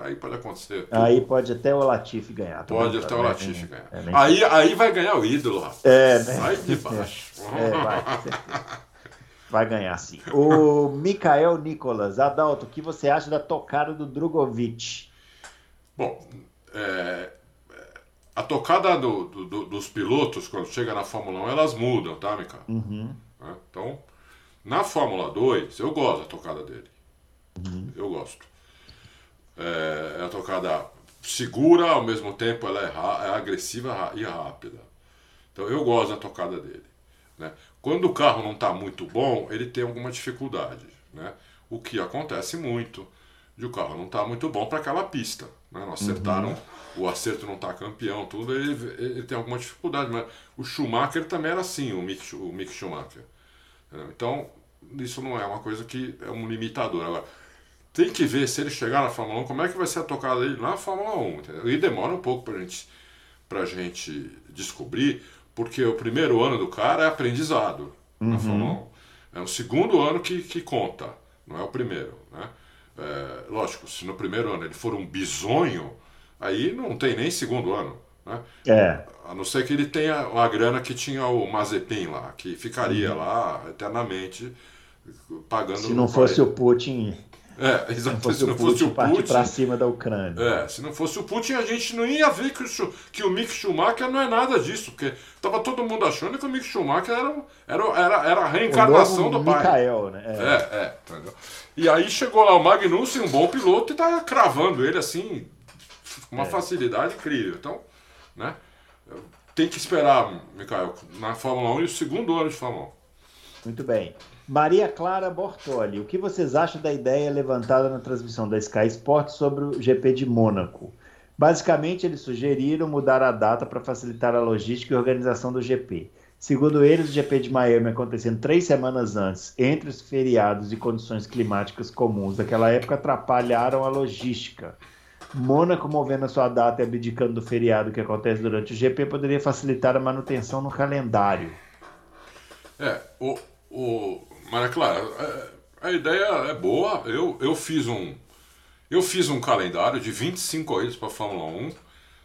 aí pode acontecer. Tudo. Aí pode até o Latifi ganhar. Pode até o né? Latifi ganhar. É, aí, aí vai ganhar o ídolo, rapaz. É, né? Sai de baixo. É, vai. Vai ganhar sim. O Mikael Nicolas, Adalto, o que você acha da tocada do Drogovic? Bom, é, a tocada do, do, dos pilotos, quando chega na Fórmula 1, elas mudam, tá, Mikael? Uhum. É, então, na Fórmula 2, eu gosto da tocada dele. Uhum. Eu gosto. É, é a tocada segura, ao mesmo tempo ela é, é agressiva e rápida. Então eu gosto da tocada dele. Né? Quando o carro não está muito bom, ele tem alguma dificuldade. Né? O que acontece muito de o carro não estar tá muito bom para aquela pista. Né? Não acertaram, uhum. o acerto não está campeão, tudo, ele, ele, tem alguma dificuldade. Mas o Schumacher também era assim, o Mick, o Mick Schumacher. Então, isso não é uma coisa que é um limitador. Agora, tem que ver se ele chegar na Fórmula 1, como é que vai ser a tocada dele na Fórmula 1. Entendeu? E demora um pouco para gente, a gente descobrir, porque o primeiro ano do cara é aprendizado uhum. na Fórmula 1. É o segundo ano que, que conta, não é o primeiro. Né? É, lógico, se no primeiro ano ele for um bisonho, aí não tem nem segundo ano. Né? É. A não ser que ele tenha a grana que tinha o Mazepin lá, que ficaria uhum. lá eternamente pagando. Se não fosse o Putin é, exatamente. Se não fosse o Putin. para cima da Ucrânia. É, se não fosse o Putin, a gente não ia ver que o, que o Mick Schumacher não é nada disso, porque tava todo mundo achando que o Mick Schumacher era, era, era, era a reencarnação do pai. Michael, né? É, é, é entendeu? E aí chegou lá o Magnussen, um bom piloto, e tá cravando ele assim, com uma é. facilidade incrível. Então, né? Tem que esperar, Michael, na Fórmula 1 e o segundo ano de Fórmula 1. Muito bem. Maria Clara Bortoli, o que vocês acham da ideia levantada na transmissão da Sky Sports sobre o GP de Mônaco? Basicamente, eles sugeriram mudar a data para facilitar a logística e organização do GP. Segundo eles, o GP de Miami acontecendo três semanas antes, entre os feriados e condições climáticas comuns daquela época, atrapalharam a logística. Mônaco movendo a sua data e abdicando do feriado que acontece durante o GP poderia facilitar a manutenção no calendário. É, o, o, mas, claro, é, a ideia é boa. Eu, eu fiz um eu fiz um calendário de 25 corridas para Fórmula 1.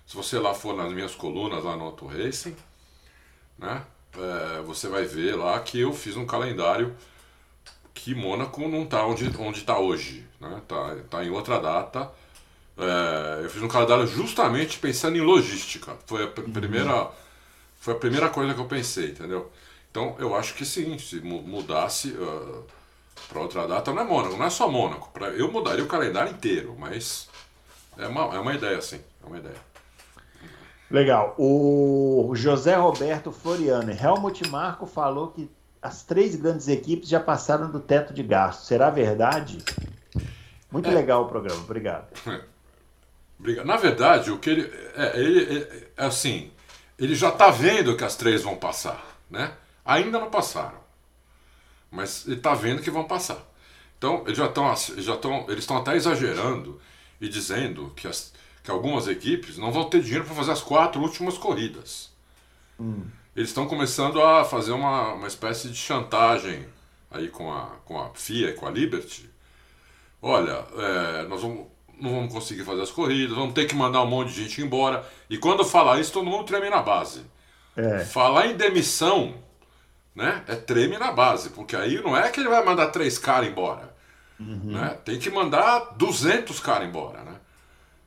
Se você lá for nas minhas colunas lá no Auto Racing, né? É, você vai ver lá que eu fiz um calendário que Mônaco não está onde onde está hoje, né? Tá, tá em outra data. É, eu fiz um calendário justamente pensando em logística. Foi a primeira foi a primeira coisa que eu pensei, entendeu? Então, eu acho que sim, se mudasse uh, para outra data, não é Mônaco, não é só Mônaco. Pra, eu mudaria o calendário inteiro, mas é uma, é uma ideia, sim, é uma ideia. Legal. O José Roberto Floriano, Helmut Marco falou que as três grandes equipes já passaram do teto de gasto. Será verdade? Muito é. legal o programa, obrigado. É. Na verdade, o que ele é, ele, é, é assim, ele já está vendo que as três vão passar, né? Ainda não passaram. Mas ele está vendo que vão passar. Então, eles já estão já estão eles estão até exagerando e dizendo que, as, que algumas equipes não vão ter dinheiro para fazer as quatro últimas corridas. Hum. Eles estão começando a fazer uma, uma espécie de chantagem aí com a, com a FIA e com a Liberty. Olha, é, nós vamos, não vamos conseguir fazer as corridas, vamos ter que mandar um monte de gente embora. E quando falar isso, todo mundo treme na base. É. Falar em demissão né? É treme na base, porque aí não é que ele vai mandar três caras embora. Uhum. Né? Tem que mandar 200 caras embora, né?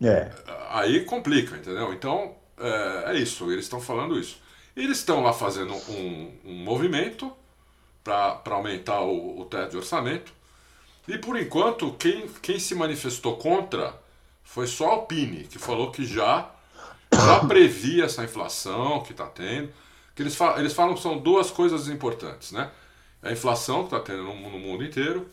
É. Aí complica, entendeu? Então, é, é isso, eles estão falando isso. Eles estão lá fazendo um, um movimento para aumentar o, o teto de orçamento. E por enquanto, quem, quem se manifestou contra foi só a Alpine, que falou que já, já previa essa inflação que está tendo que eles falam, eles falam que são duas coisas importantes, né? A inflação que está tendo no, no, mundo inteiro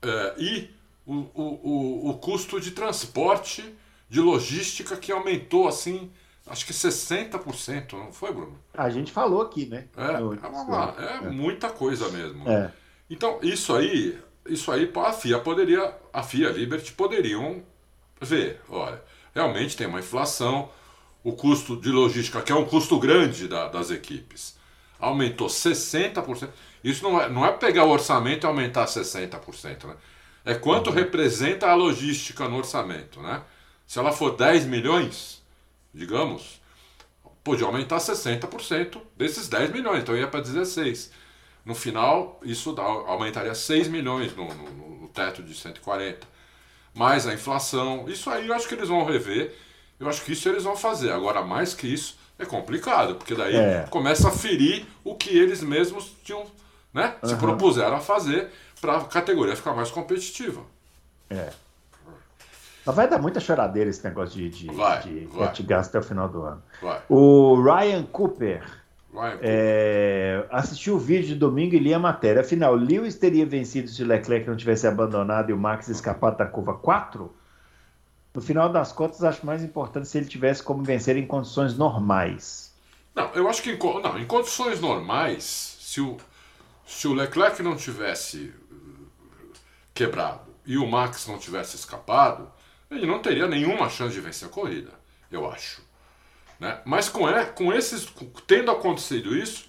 é, e o, o, o, o, custo de transporte, de logística que aumentou assim, acho que 60%, não foi, Bruno? A gente falou aqui, né? É, é, é, é muita coisa mesmo. É. Então, isso aí, isso aí a FIA poderia, a FIA a Liberty poderiam ver, olha, realmente tem uma inflação, o custo de logística, que é um custo grande da, das equipes, aumentou 60%. Isso não é, não é pegar o orçamento e aumentar 60%. Né? É quanto Uhum. representa a logística no orçamento, né? Se ela for 10 milhões, digamos, podia aumentar 60% desses 10 milhões, então ia para 16. No final, isso dá- aumentaria 6 milhões no, no- no teto de 140. Mais a inflação, isso aí eu acho que eles vão rever. Eu acho que isso eles vão fazer. Agora, mais que isso, é complicado, porque daí É. começa a ferir o que eles mesmos tinham, né, se Aham. propuseram a fazer para a categoria ficar mais competitiva. É. Mas vai dar muita choradeira esse negócio de, de, Vai, de vai. gasto até o final do ano. Vai, O Ryan Cooper vai. é, assistiu o vídeo de domingo e lia a matéria. Afinal, Lewis teria vencido se Leclerc não tivesse abandonado e o Max escapado da curva 4? No final das contas, acho mais importante se ele tivesse como vencer em condições normais. Não, eu acho que em, não, em condições normais, se o, se o Leclerc não tivesse uh, quebrado e o Max não tivesse escapado, ele não teria nenhuma chance de vencer a corrida, eu acho. Né? Mas com, e- com esses, tendo acontecido isso,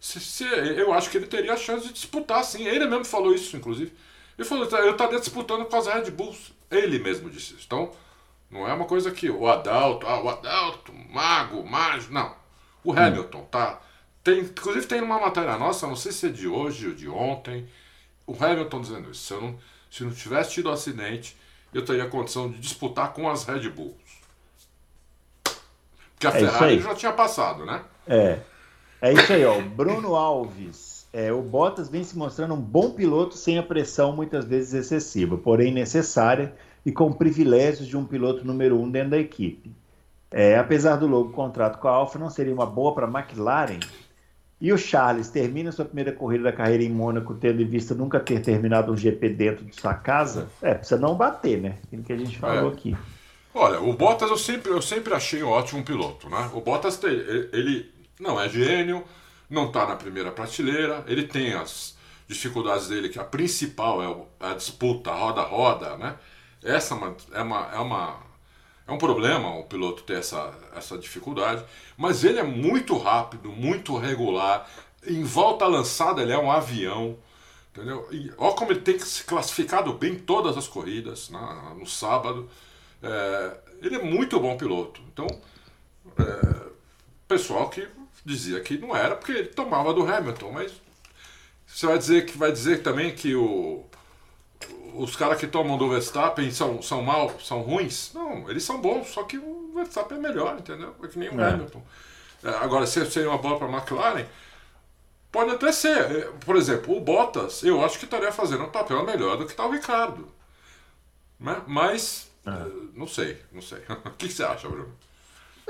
se- se- eu acho que ele teria a chance de disputar, sim. Ele mesmo falou isso, inclusive. Ele falou, "Tá, eu estaria disputando com as Red Bulls. Ele mesmo disse isso. Então, não é uma coisa que o Adalto, ah, o Adalto, mago, mágico, não. O Hamilton, tá? Tem, inclusive tem uma matéria nossa, não sei se é de hoje ou de ontem, o Hamilton dizendo isso. Se, eu não, se não tivesse tido acidente, eu teria condição de disputar com as Red Bulls. Porque a É Ferrari já tinha passado, né? É. É isso aí, ó. Bruno Alves. É, o Bottas vem se mostrando um bom piloto sem a pressão muitas vezes excessiva, porém necessária e com privilégios de um piloto número um dentro da equipe. É, apesar do longo contrato com a Alfa, não seria uma boa para a McLaren. E o Charles termina sua primeira corrida da carreira em Mônaco, tendo em vista nunca ter terminado um GP dentro de sua casa. É, precisa não bater, né? Aquilo que a gente falou É. aqui. Olha, o Bottas eu sempre, eu sempre achei um ótimo piloto, né? O Bottas ele, ele não é gênio, não está na primeira prateleira, ele tem as dificuldades dele, que a principal é o- a disputa roda a roda, né? Essa é uma, é uma, é uma é um problema o piloto ter essa, essa dificuldade, mas ele é muito rápido, muito regular. Em volta lançada ele é um avião, entendeu? E olha como ele tem se classificado bem em todas as corridas, né? no sábado. É, ele é muito bom piloto. Então, é, pessoal que dizia que não era porque ele tomava do Hamilton, mas você vai dizer que vai dizer também que o, os caras que tomam do Verstappen são, são mal, são ruins? Não, eles são bons, só que o Verstappen é melhor, entendeu? É que nem o É. Hamilton. É, agora, se seria uma bola para a McLaren, pode até ser. É, Por exemplo, o Bottas, eu acho que estaria fazendo um papel melhor do que está o Ricardo. Né? Mas, é, não sei, não sei. o que você acha, Bruno?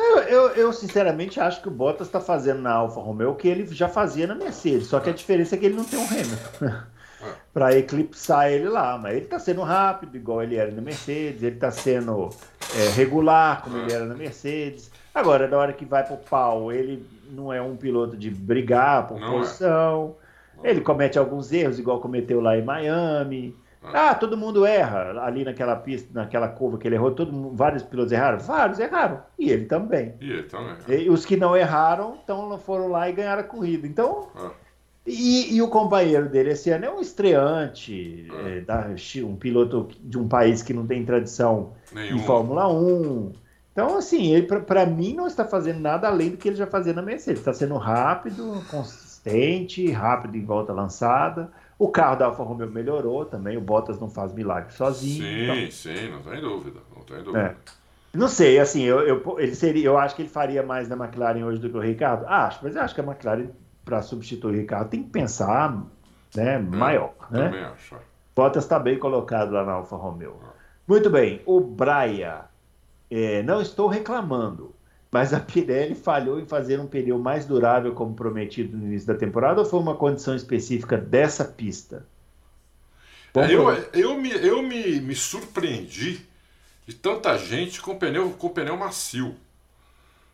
Eu, eu, eu, sinceramente acho que o Bottas está fazendo na Alfa Romeo o que ele já fazia na Mercedes, só que a diferença é que ele não tem um Hamilton para eclipsar ele lá, mas ele está sendo rápido, igual ele era na Mercedes, ele está sendo é, regular, como ele era na Mercedes. Agora, na hora que vai pro pau, ele não é um piloto de brigar por Não é. posição, ele comete alguns erros, igual cometeu lá em Miami. Ah, todo mundo erra ali naquela pista, naquela curva que ele errou, todo mundo, vários pilotos erraram? Vários erraram. E ele também. E ele também. E os que não erraram, então foram lá e ganharam a corrida. Então, É. e, e o companheiro dele esse ano é um estreante, É. é, da- um piloto de um país que não tem tradição Nenhum. em Fórmula 1. Então, assim, ele para mim não está fazendo nada além do que ele já fazia na Mercedes. Está sendo rápido, consistente, rápido em volta lançada. O carro da Alfa Romeo melhorou também. O Bottas não faz milagre sozinho. Sim, então- sim, não tem dúvida. Não tem dúvida. não sei, assim, eu, eu, ele seria, eu acho que ele faria mais na McLaren hoje do que o Ricardo. Acho, mas eu acho que a McLaren, para substituir o Ricardo, tem que pensar né, maior. Né? Também acho. é. Bottas está bem colocado lá na Alfa Romeo. Muito bem, o Braia. é, não estou reclamando, mas a Pirelli falhou em fazer um pneu mais durável como prometido no início da temporada ou foi uma condição específica dessa pista? Bom, É, eu eu, me, eu me, me surpreendi de tanta gente com pneu, com pneu macio.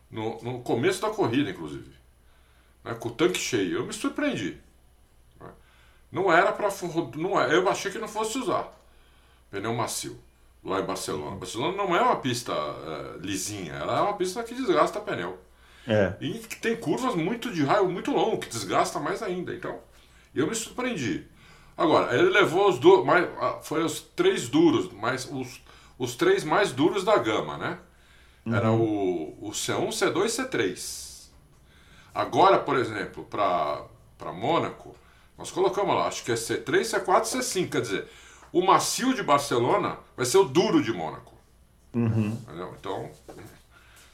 No, no começo da corrida, inclusive. Né, com o tanque cheio. Eu me surpreendi. né. Não era para. Não é, eu achei que não fosse usar pneu macio lá em Barcelona. Barcelona não é uma pista eh, lisinha, ela é uma pista que desgasta pneu. é, E que tem curvas muito de raio muito longo, que desgasta mais ainda. Então, eu me surpreendi. Agora, ele levou os dois, mais, foi os três duros, mais os, os três mais duros da gama, né? Era o, o C1, C2 e C3. Agora, por exemplo, para Mônaco, nós colocamos lá, acho que é C3, C4 C5. Quer dizer, o macio de Barcelona vai ser o duro de Mônaco. Uhum. Então.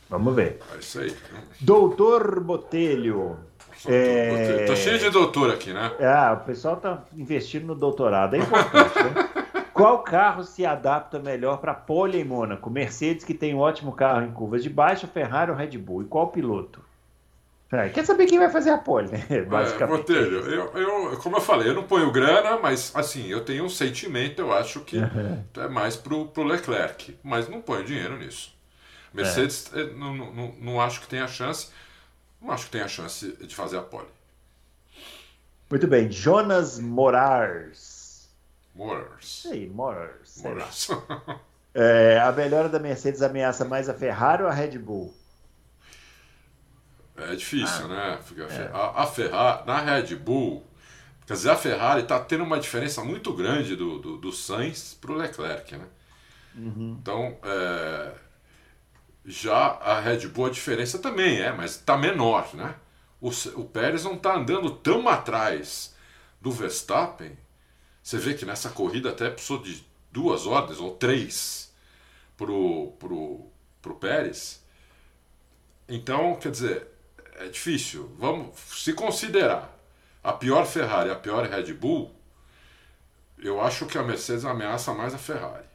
Vamos ver. É isso aí. Doutor Botelho. É... Tô cheio de doutor aqui, né? Ah, o pessoal tá investindo no doutorado. É importante, né? Qual carro se adapta melhor para pole em Mônaco? Mercedes, que tem um ótimo carro em curvas de baixa, Ferrari ou Red Bull? E qual piloto? É, quer saber quem vai fazer a pole, né? Basicamente. É, Botelho, eu, eu, como eu falei, eu não ponho grana, mas assim, eu tenho um sentimento, eu acho que uhum. é mais pro, pro Leclerc. Mas não ponho dinheiro nisso. Mercedes, é. não, não, não acho que tenha chance. Não acho que tenha chance de fazer a pole. Muito bem. Jonas Morars. Morars. Ei, Morars. Morars. É, a melhora da Mercedes ameaça mais a Ferrari ou a Red Bull? É difícil, ah, né? É. A, a Ferrari, na Red Bull, quer dizer, a Ferrari está tendo uma diferença muito grande do, do, do Sainz para o Leclerc, né? Uhum. Então, é, já a Red Bull a diferença também é, mas está menor, né? O, o Pérez não está andando tão atrás do Verstappen. Você vê que nessa corrida até precisou de duas ordens ou três pro, pro, pro Pérez. Então, quer dizer, é difícil. Vamos se considerar a pior Ferrari, a pior Red Bull, eu acho que a Mercedes ameaça mais a Ferrari.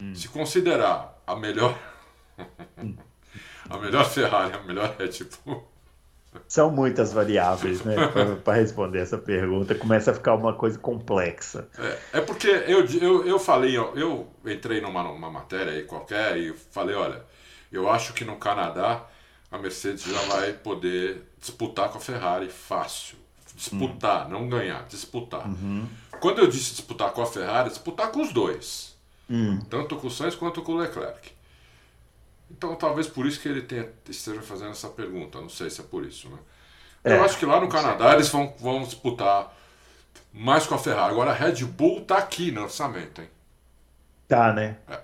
Hum. Se considerar a melhor a melhor Ferrari, a melhor Red Bull. São muitas variáveis, né, para responder essa pergunta. Começa a ficar uma coisa complexa. É, é porque eu, eu, eu falei, eu, eu entrei numa, numa matéria aí qualquer e falei, olha, eu acho que no Canadá a Mercedes já vai poder disputar com a Ferrari fácil. Disputar, não ganhar, disputar. Uhum. Quando eu disse disputar com a Ferrari, disputar com os dois. Uhum. Tanto com o Sainz quanto com o Leclerc. Então talvez por isso que ele tenha, esteja fazendo essa pergunta. Não sei se é por isso, né? É, eu acho que lá no Canadá eles vão, vão disputar mais com a Ferrari. Agora a Red Bull tá aqui no orçamento, hein? Tá, né? É.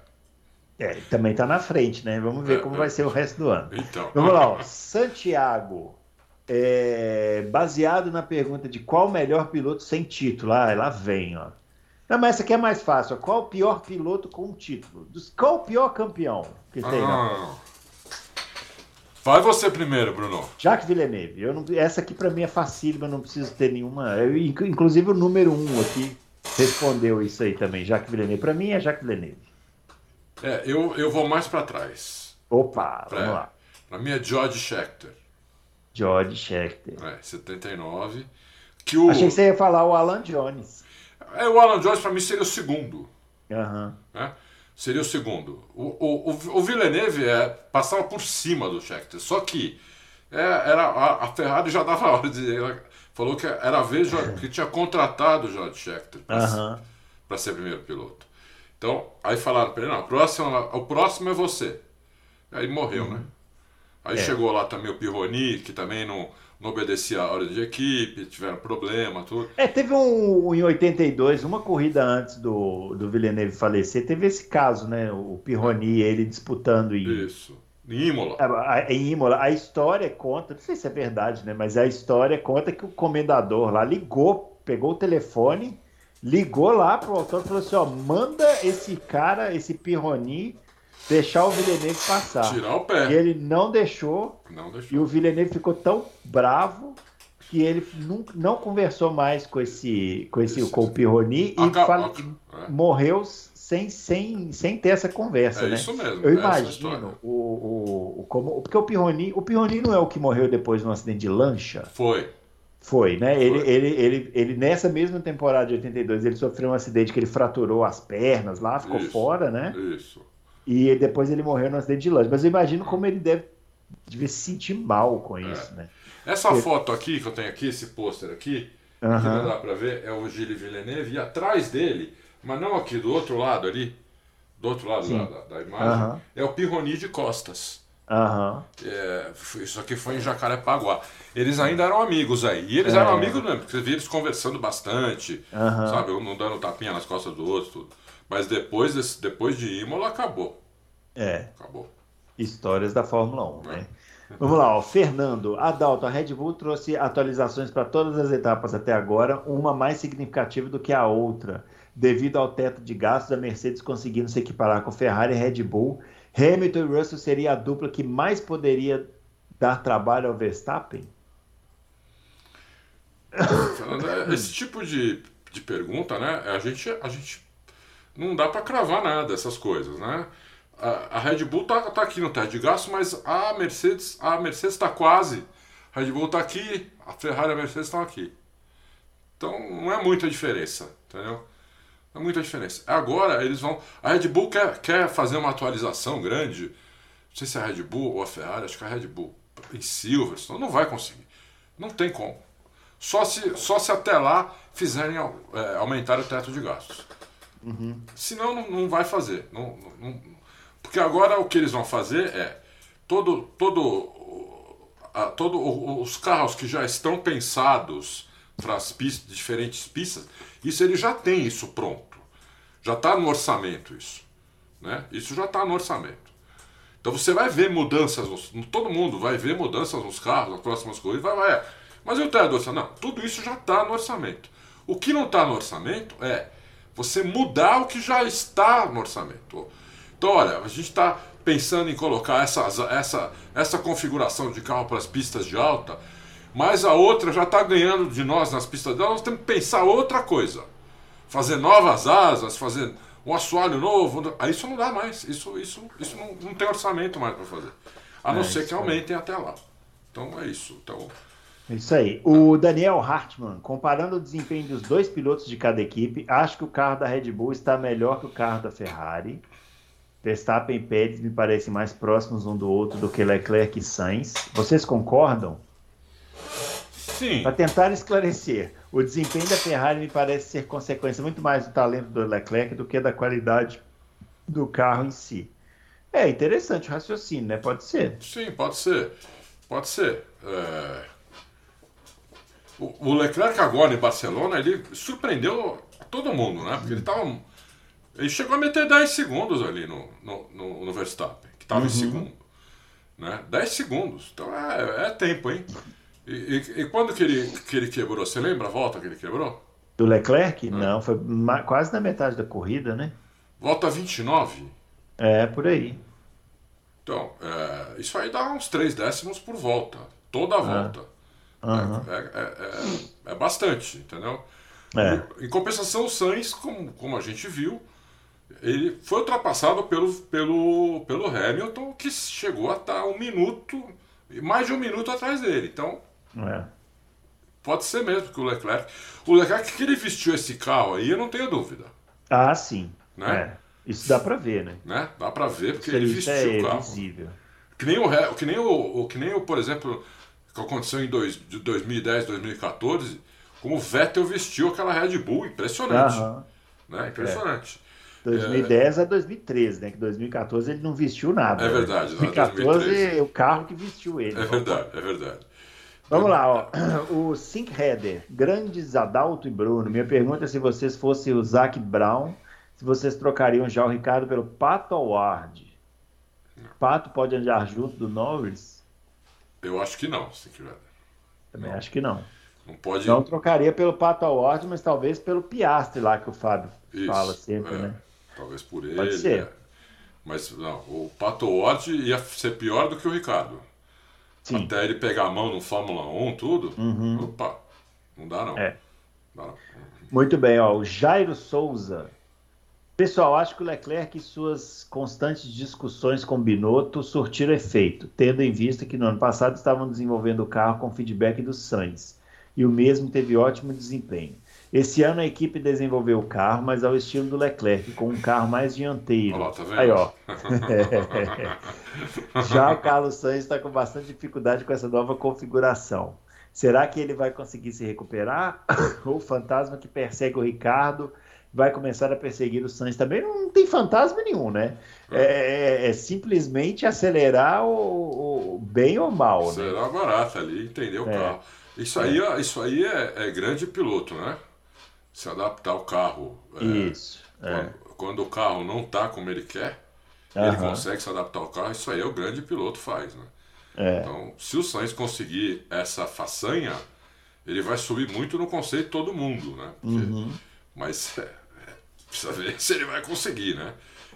É, também está na frente, né? Vamos ver é, como é. vai ser o resto do ano. Então. Vamos lá, ó. Santiago. É, baseado na pergunta de qual o melhor piloto sem título. Ah, lá vem, ó. Não, mas essa aqui é mais fácil. Ó. Qual o pior piloto com título? Qual o pior campeão que tem? Ah. Vai você primeiro, Bruno. Jacques Villeneuve. Eu não, essa aqui para mim é facílima, não preciso ter nenhuma. Eu, inclusive o número um aqui respondeu isso aí também. Jacques Villeneuve. Para mim é Jacques Villeneuve. É, eu, eu vou mais para trás. Opa, pra, vamos lá. Para mim é George Schechter. George Schechter. É, 79. Que o... Achei que você ia falar o Alan Jones. É, o Alan Jones para mim seria o segundo. Uhum. Né? Seria o segundo. O, o, o, o Villeneuve é, passava por cima do Schechter. Só que é, era, a, a, Ferrari já dava hora de. falou que era a vez que tinha contratado o George Schechter para uhum. ser primeiro piloto. Então, aí falaram para ele, não, o próximo, o próximo é você. Aí morreu, uhum. né? Aí é. chegou lá também o Pirroni, que também não, não obedecia a ordem de equipe, tiveram problema, tudo. É, teve um, em 82, uma corrida antes do, do Villeneuve falecer, teve esse caso, né? O Pirroni, ele disputando em... Isso. Em Imola. É, em Imola. A história conta, não sei se é verdade, né? Mas a história conta que o comendador lá ligou, pegou o telefone ligou lá pro autor e falou assim: ó, manda esse cara, esse Pirroni, deixar o Villeneuve passar. Tirar o pé. E ele não deixou. Não deixou. E o Villeneuve ficou tão bravo que ele não, não conversou mais com esse, com esse, com o Pirroni e fala, é. morreu sem, sem, sem ter essa conversa, é né? Isso mesmo. Eu é imagino o, o, o, como porque o Pirroni, o Pirroni não é o que morreu depois de um acidente de lancha. Foi. Foi, né? Foi. Ele, ele, ele, ele, nessa mesma temporada de 82, ele sofreu um acidente que ele fraturou as pernas lá, ficou isso, fora, né? Isso. E depois ele morreu no acidente de lanche. Mas eu imagino como ele deve, deve se sentir mal com é. isso, né? Essa Porque... foto aqui, que eu tenho aqui, esse pôster aqui, que não dá pra ver, é o Gilles Villeneuve, e atrás dele, mas não aqui, do outro lado ali, do outro lado da, da, imagem, é o Pirroni de costas. Aham. É, isso aqui foi em Jacarepaguá. Eles ainda eram amigos aí. E eles eram amigos mesmo, porque você via eles conversando bastante, Aham. sabe? Um dando tapinha nas costas do outro. Tudo. Mas depois, desse, depois de Imola, acabou. É, Acabou. histórias da Fórmula 1, né? Vamos lá, ó. Fernando. Adalto, a Red Bull trouxe atualizações para todas as etapas até agora, uma mais significativa do que a outra. Devido ao teto de gastos, a Mercedes conseguindo se equiparar com Ferrari e Red Bull, Hamilton e Russell seria a dupla que mais poderia dar trabalho ao Verstappen? Esse tipo de, de pergunta, né? A gente, a gente não dá para cravar nada essas coisas, né? A, a Red Bull tá, tá aqui no teto de gasto, mas a Mercedes, a Mercedes está quase. A Red Bull tá aqui, a Ferrari e a Mercedes estão aqui. Então não é muita diferença, entendeu? Não é muita diferença. Agora eles vão. A Red Bull quer, quer fazer uma atualização grande. Não sei se é a Red Bull ou a Ferrari, acho que é a Red Bull. Em Silverstone, não vai conseguir. Não tem como. Só se, só se até lá fizerem é, aumentar o teto de gastos. Senão não, não vai fazer. Não, não- porque agora o que eles vão fazer é todo, todo, a, todo os carros que já estão pensados para as pistas, diferentes pistas, isso ele já tem isso pronto. Já está no orçamento isso. Né? Isso já está no orçamento. Então você vai ver mudanças, todo mundo vai ver mudanças nos carros, nas próximas corridas, vai, vai. Mas e o teto do? Não, tudo isso já está no orçamento. O que não está no orçamento é você mudar o que já está no orçamento. Então, olha, a gente está pensando em colocar essas, essa, essa configuração de carro para as pistas de alta, mas a outra já está ganhando de nós nas pistas de alta, nós temos que pensar outra coisa fazer novas asas, fazer um assoalho novo. Aí isso não dá mais. Isso, isso, isso não, não tem orçamento mais para fazer. A não É, ser que aumentem até lá. Então é isso. Então, É Isso aí. O Daniel Hartmann, comparando o desempenho dos dois pilotos de cada equipe, acho que o carro da Red Bull está melhor que o carro da Ferrari. Verstappen e Pérez me parecem mais próximos um do outro do que Leclerc e Sainz. Vocês concordam? Sim. Para tentar esclarecer, o desempenho da Ferrari me parece ser consequência muito mais do talento do Leclerc do que da qualidade do carro em si. É interessante o raciocínio, né? Pode ser. Sim, pode ser. Pode ser. É, O, o Leclerc agora em Barcelona, ele surpreendeu todo mundo, né? Porque ele tava. Ele chegou a meter 10 segundos ali no, no, no, no Verstappen, que estava em segundo. Né? 10 segundos. Então é, é tempo, hein? E, e- e quando que ele, que ele quebrou? Você lembra a volta que ele quebrou? Do Leclerc? Não, foi quase na metade da corrida, né? Volta 29. É, por aí. Então, é, isso aí dá uns 3 décimos por volta. Toda a volta. Aham. É, é- é- é bastante, entendeu? É. Em compensação, o Sainz, como, como a gente viu, ele foi ultrapassado pelo, pelo, pelo Hamilton, que chegou a estar um minuto, mais de um minuto atrás dele. Então, É. pode ser mesmo que o Leclerc. O Leclerc que ele vestiu esse carro aí, eu não tenho dúvida. Ah, sim. Né? É. Isso dá pra ver, né? Né? Dá pra ver, porque ele vestiu é o carro. visível. Que nem o, que nem o, que nem o, por exemplo, que aconteceu em dois, de 2010, 2014, como o Vettel vestiu aquela Red Bull, impressionante. Aham. Né? Impressionante. 2010 a 2013, né? Que 2014 ele não vestiu nada. É né? verdade, lá 2014 2013. é o carro que vestiu ele. É verdade, é verdade. Vamos lá, ó. O Sync Header, grandes Adalto e Bruno. Minha pergunta é se vocês fossem o Zac Brown, se vocês trocariam já o Ricardo pelo Pato Award. Pato pode andar junto do Norris? Eu acho que não, se quiser. Também Não. acho que não. Não pode. Não trocaria pelo Pato Award, mas talvez pelo Piastre lá que o Fábio Isso, fala sempre, é. né? Talvez por ele. Pode ser. é. Mas não, o Pato Ward ia ser pior do que o Ricardo. Sim. Até ele pegar a mão no Fórmula 1, tudo. Uhum. Opa, não dá não. É. Não dá não. Muito bem, ó. O Jairo Souza. Pessoal, acho que o Leclerc e suas constantes discussões com Binotto surtiram efeito, tendo em vista que no ano passado estavam desenvolvendo o carro com feedback do Sainz, e o mesmo teve ótimo desempenho. Esse ano a equipe desenvolveu o carro, mas ao estilo do Leclerc, com um carro mais dianteiro. Olha lá, tá vendo? Aí, ó. Já o Carlos Sainz está com bastante dificuldade com essa nova configuração. Será que ele vai conseguir se recuperar? Ou o fantasma que persegue o Ricardo vai começar a perseguir o Sainz também. Não tem fantasma nenhum, né? É, é, é simplesmente acelerar o, o, bem ou mal. Né? Acelerar né? barato ali, entender o é. carro. Isso aí, é. isso aí é, é, grande piloto, né? Se adaptar ao carro. É, isso. Quando, quando, o carro não tá como ele quer, uhum. ele consegue se adaptar ao carro. Isso aí é o grande piloto faz, né? Então, se o Sainz conseguir essa façanha, ele vai subir muito no conceito de todo mundo, né? Porque, uhum. Mas Precisa ver se ele vai conseguir, né?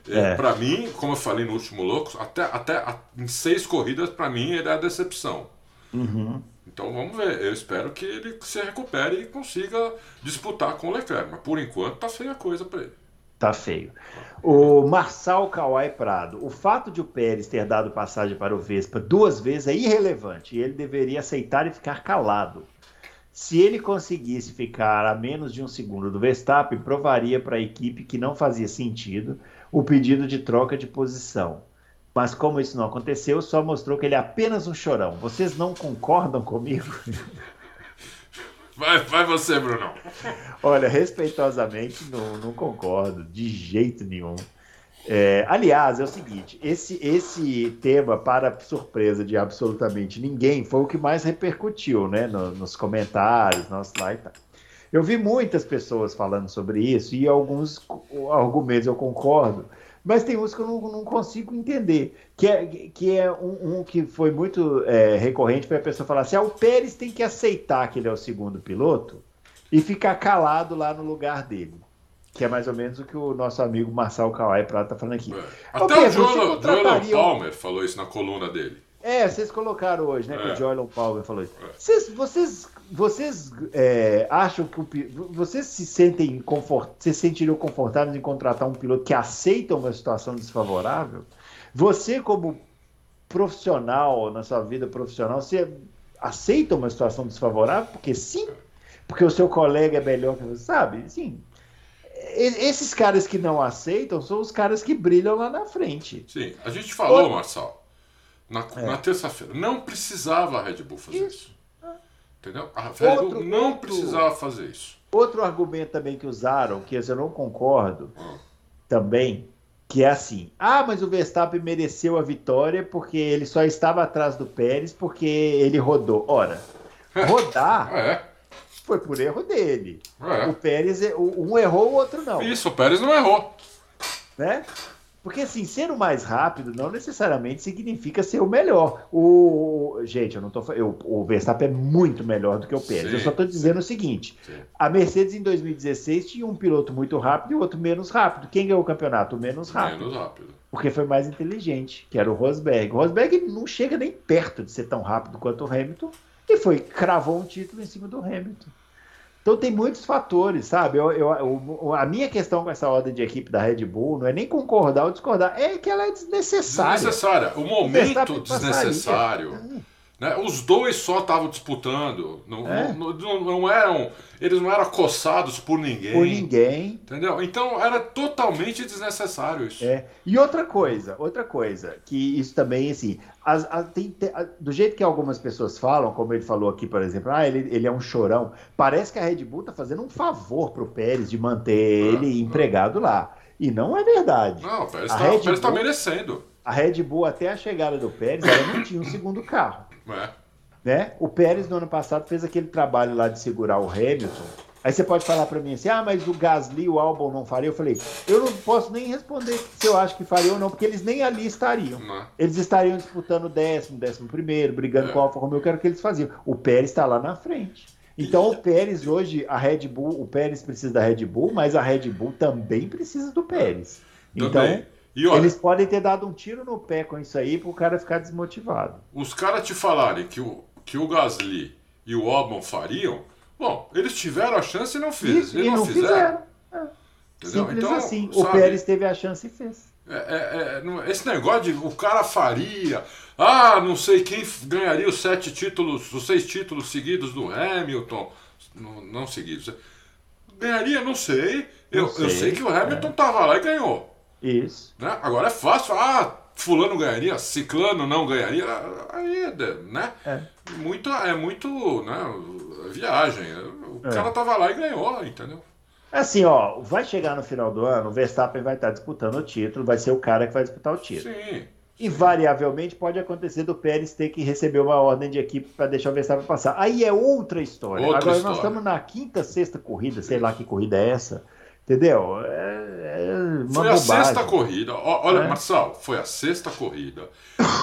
É. é. Para mim, como eu falei no último Loucos, até, até em seis corridas, para mim, ele é a decepção. Uhum. Então vamos ver. Eu espero que ele se recupere e consiga disputar com o Leclerc. Mas por enquanto tá feia a coisa para ele. Tá feio. O Marçal Kawai Prado. O fato de o Pérez ter dado passagem para o Vespa duas vezes é irrelevante e ele deveria aceitar e ficar calado. Se ele conseguisse ficar a menos de um segundo do Verstappen, provaria para a equipe que não fazia sentido o pedido de troca de posição. Mas como isso não aconteceu, só mostrou que ele é apenas um chorão. Vocês não concordam comigo? Vai, vai você, Bruno. Olha, respeitosamente, não, não concordo de jeito nenhum. É, aliás, é o seguinte: esse, esse tema, para surpresa de absolutamente ninguém, foi o que mais repercutiu né, no, nos comentários, nosso lá e tal. Eu vi muitas pessoas falando sobre isso e alguns argumentos eu concordo, mas tem uns que eu não, não consigo entender. Que é, que é um, um que foi muito é, recorrente para a pessoa falar assim: ah, o Pérez tem que aceitar que ele é o segundo piloto e ficar calado lá no lugar dele que é mais ou menos o que o nosso amigo Marcel Kawai Prata está falando aqui. É. Até o Joel, Palmer falou isso na coluna dele. É, vocês colocaram hoje, né? É. Que o Joel Palmer falou isso. É. Vocês, vocês, vocês é, acham que o, vocês se sentem confort, vocês sentiriam confortáveis em contratar um piloto que aceita uma situação desfavorável? Você, como profissional, na sua vida profissional, você aceita uma situação desfavorável? Porque sim, porque o seu colega é melhor que você, sabe? Sim, esses caras que não aceitam são os caras que brilham lá na frente. Sim, a gente falou, Marçal, na, é. na terça-feira, não precisava a Red Bull fazer isso. isso. Entendeu? A Red outro, Bull não outro, precisava fazer isso. Outro argumento também que usaram, que eu não concordo, hum. também, que é assim: ah, mas o Verstappen mereceu a vitória porque ele só estava atrás do Pérez porque ele rodou. Ora, rodar. é foi por erro dele. É. O Pérez, um errou, o outro não. Isso, o Pérez não errou. Né? Porque assim, ser o mais rápido não necessariamente significa ser o melhor. O gente, eu não tô eu, o Verstappen é muito melhor do que o Pérez. Sim. Eu só estou dizendo o seguinte: Sim. a Mercedes em 2016 tinha um piloto muito rápido e o outro menos rápido. Quem ganhou o campeonato? O menos rápido. Menos rápido. Porque foi mais inteligente, que era o Rosberg. O Rosberg não chega nem perto de ser tão rápido quanto o Hamilton e foi cravou um título em cima do Hamilton. Então tem muitos fatores, sabe? Eu, eu, a minha questão com essa ordem de equipe da Red Bull não é nem concordar ou discordar, é que ela é desnecessária. Desnecessária. O momento desnecessário. Né? Os dois só estavam disputando. Não, é. não, não, não, eram. Eles não eram acossados por ninguém. Por ninguém. Entendeu? Então era totalmente desnecessário isso. É. E outra coisa, outra coisa, que isso também, assim, as, as, tem, tem, do jeito que algumas pessoas falam, como ele falou aqui, por exemplo, ah, ele, ele é um chorão. Parece que a Red Bull está fazendo um favor pro Pérez de manter ah, ele empregado lá. E não é verdade. Não, o Pérez está tá merecendo. A Red Bull, até a chegada do Pérez, ela não tinha um segundo carro. É. Né? O Pérez, no ano passado, fez aquele trabalho lá de segurar o Hamilton. Aí você pode falar para mim assim, ah, mas o Gasly, o Albon não faria? Eu falei, eu não posso nem responder se eu acho que faria ou não, porque eles nem ali estariam. Não. Eles estariam disputando décimo, décimo primeiro, brigando é. com o Alfa Romeo, que era o que eles faziam. O Pérez está lá na frente. Então o Pérez hoje, a Red Bull, o Pérez precisa da Red Bull, mas a Red Bull também precisa do Pérez. Então, olha, eles podem ter dado um tiro no pé com isso aí para o cara ficar desmotivado. Os caras te falarem que o, que o Gasly e o Albon fariam, bom, eles tiveram a chance e não fez. E, e não, não, fizeram. fizeram. É. Simples então, assim. Sabe, o Pérez teve a chance e fez. É, é, é esse negócio de o cara faria, ah, não sei quem ganharia os sete títulos, os seis títulos seguidos do Hamilton, não, não seguidos. Ganharia, não sei. Eu, não sei, eu sei que o Hamilton estava é. lá e ganhou. Isso. Né? Agora é fácil, ah, fulano ganharia, ciclano não ganharia, aí, né? É. Muito, é muito, né, viagem. O é. cara tava lá e ganhou, entendeu? Assim, ó, vai chegar no final do ano, o Verstappen vai estar disputando o título, vai ser o cara que vai disputar o título. Sim. Invariavelmente pode acontecer do Pérez ter que receber uma ordem de equipe para deixar o Verstappen passar. Aí é outra história. Outra Agora história. nós estamos na quinta, sexta corrida, sei lá que corrida é essa. Entendeu? É, é Foi a bobagem. sexta corrida. Olha, É. Marçal, foi a sexta corrida.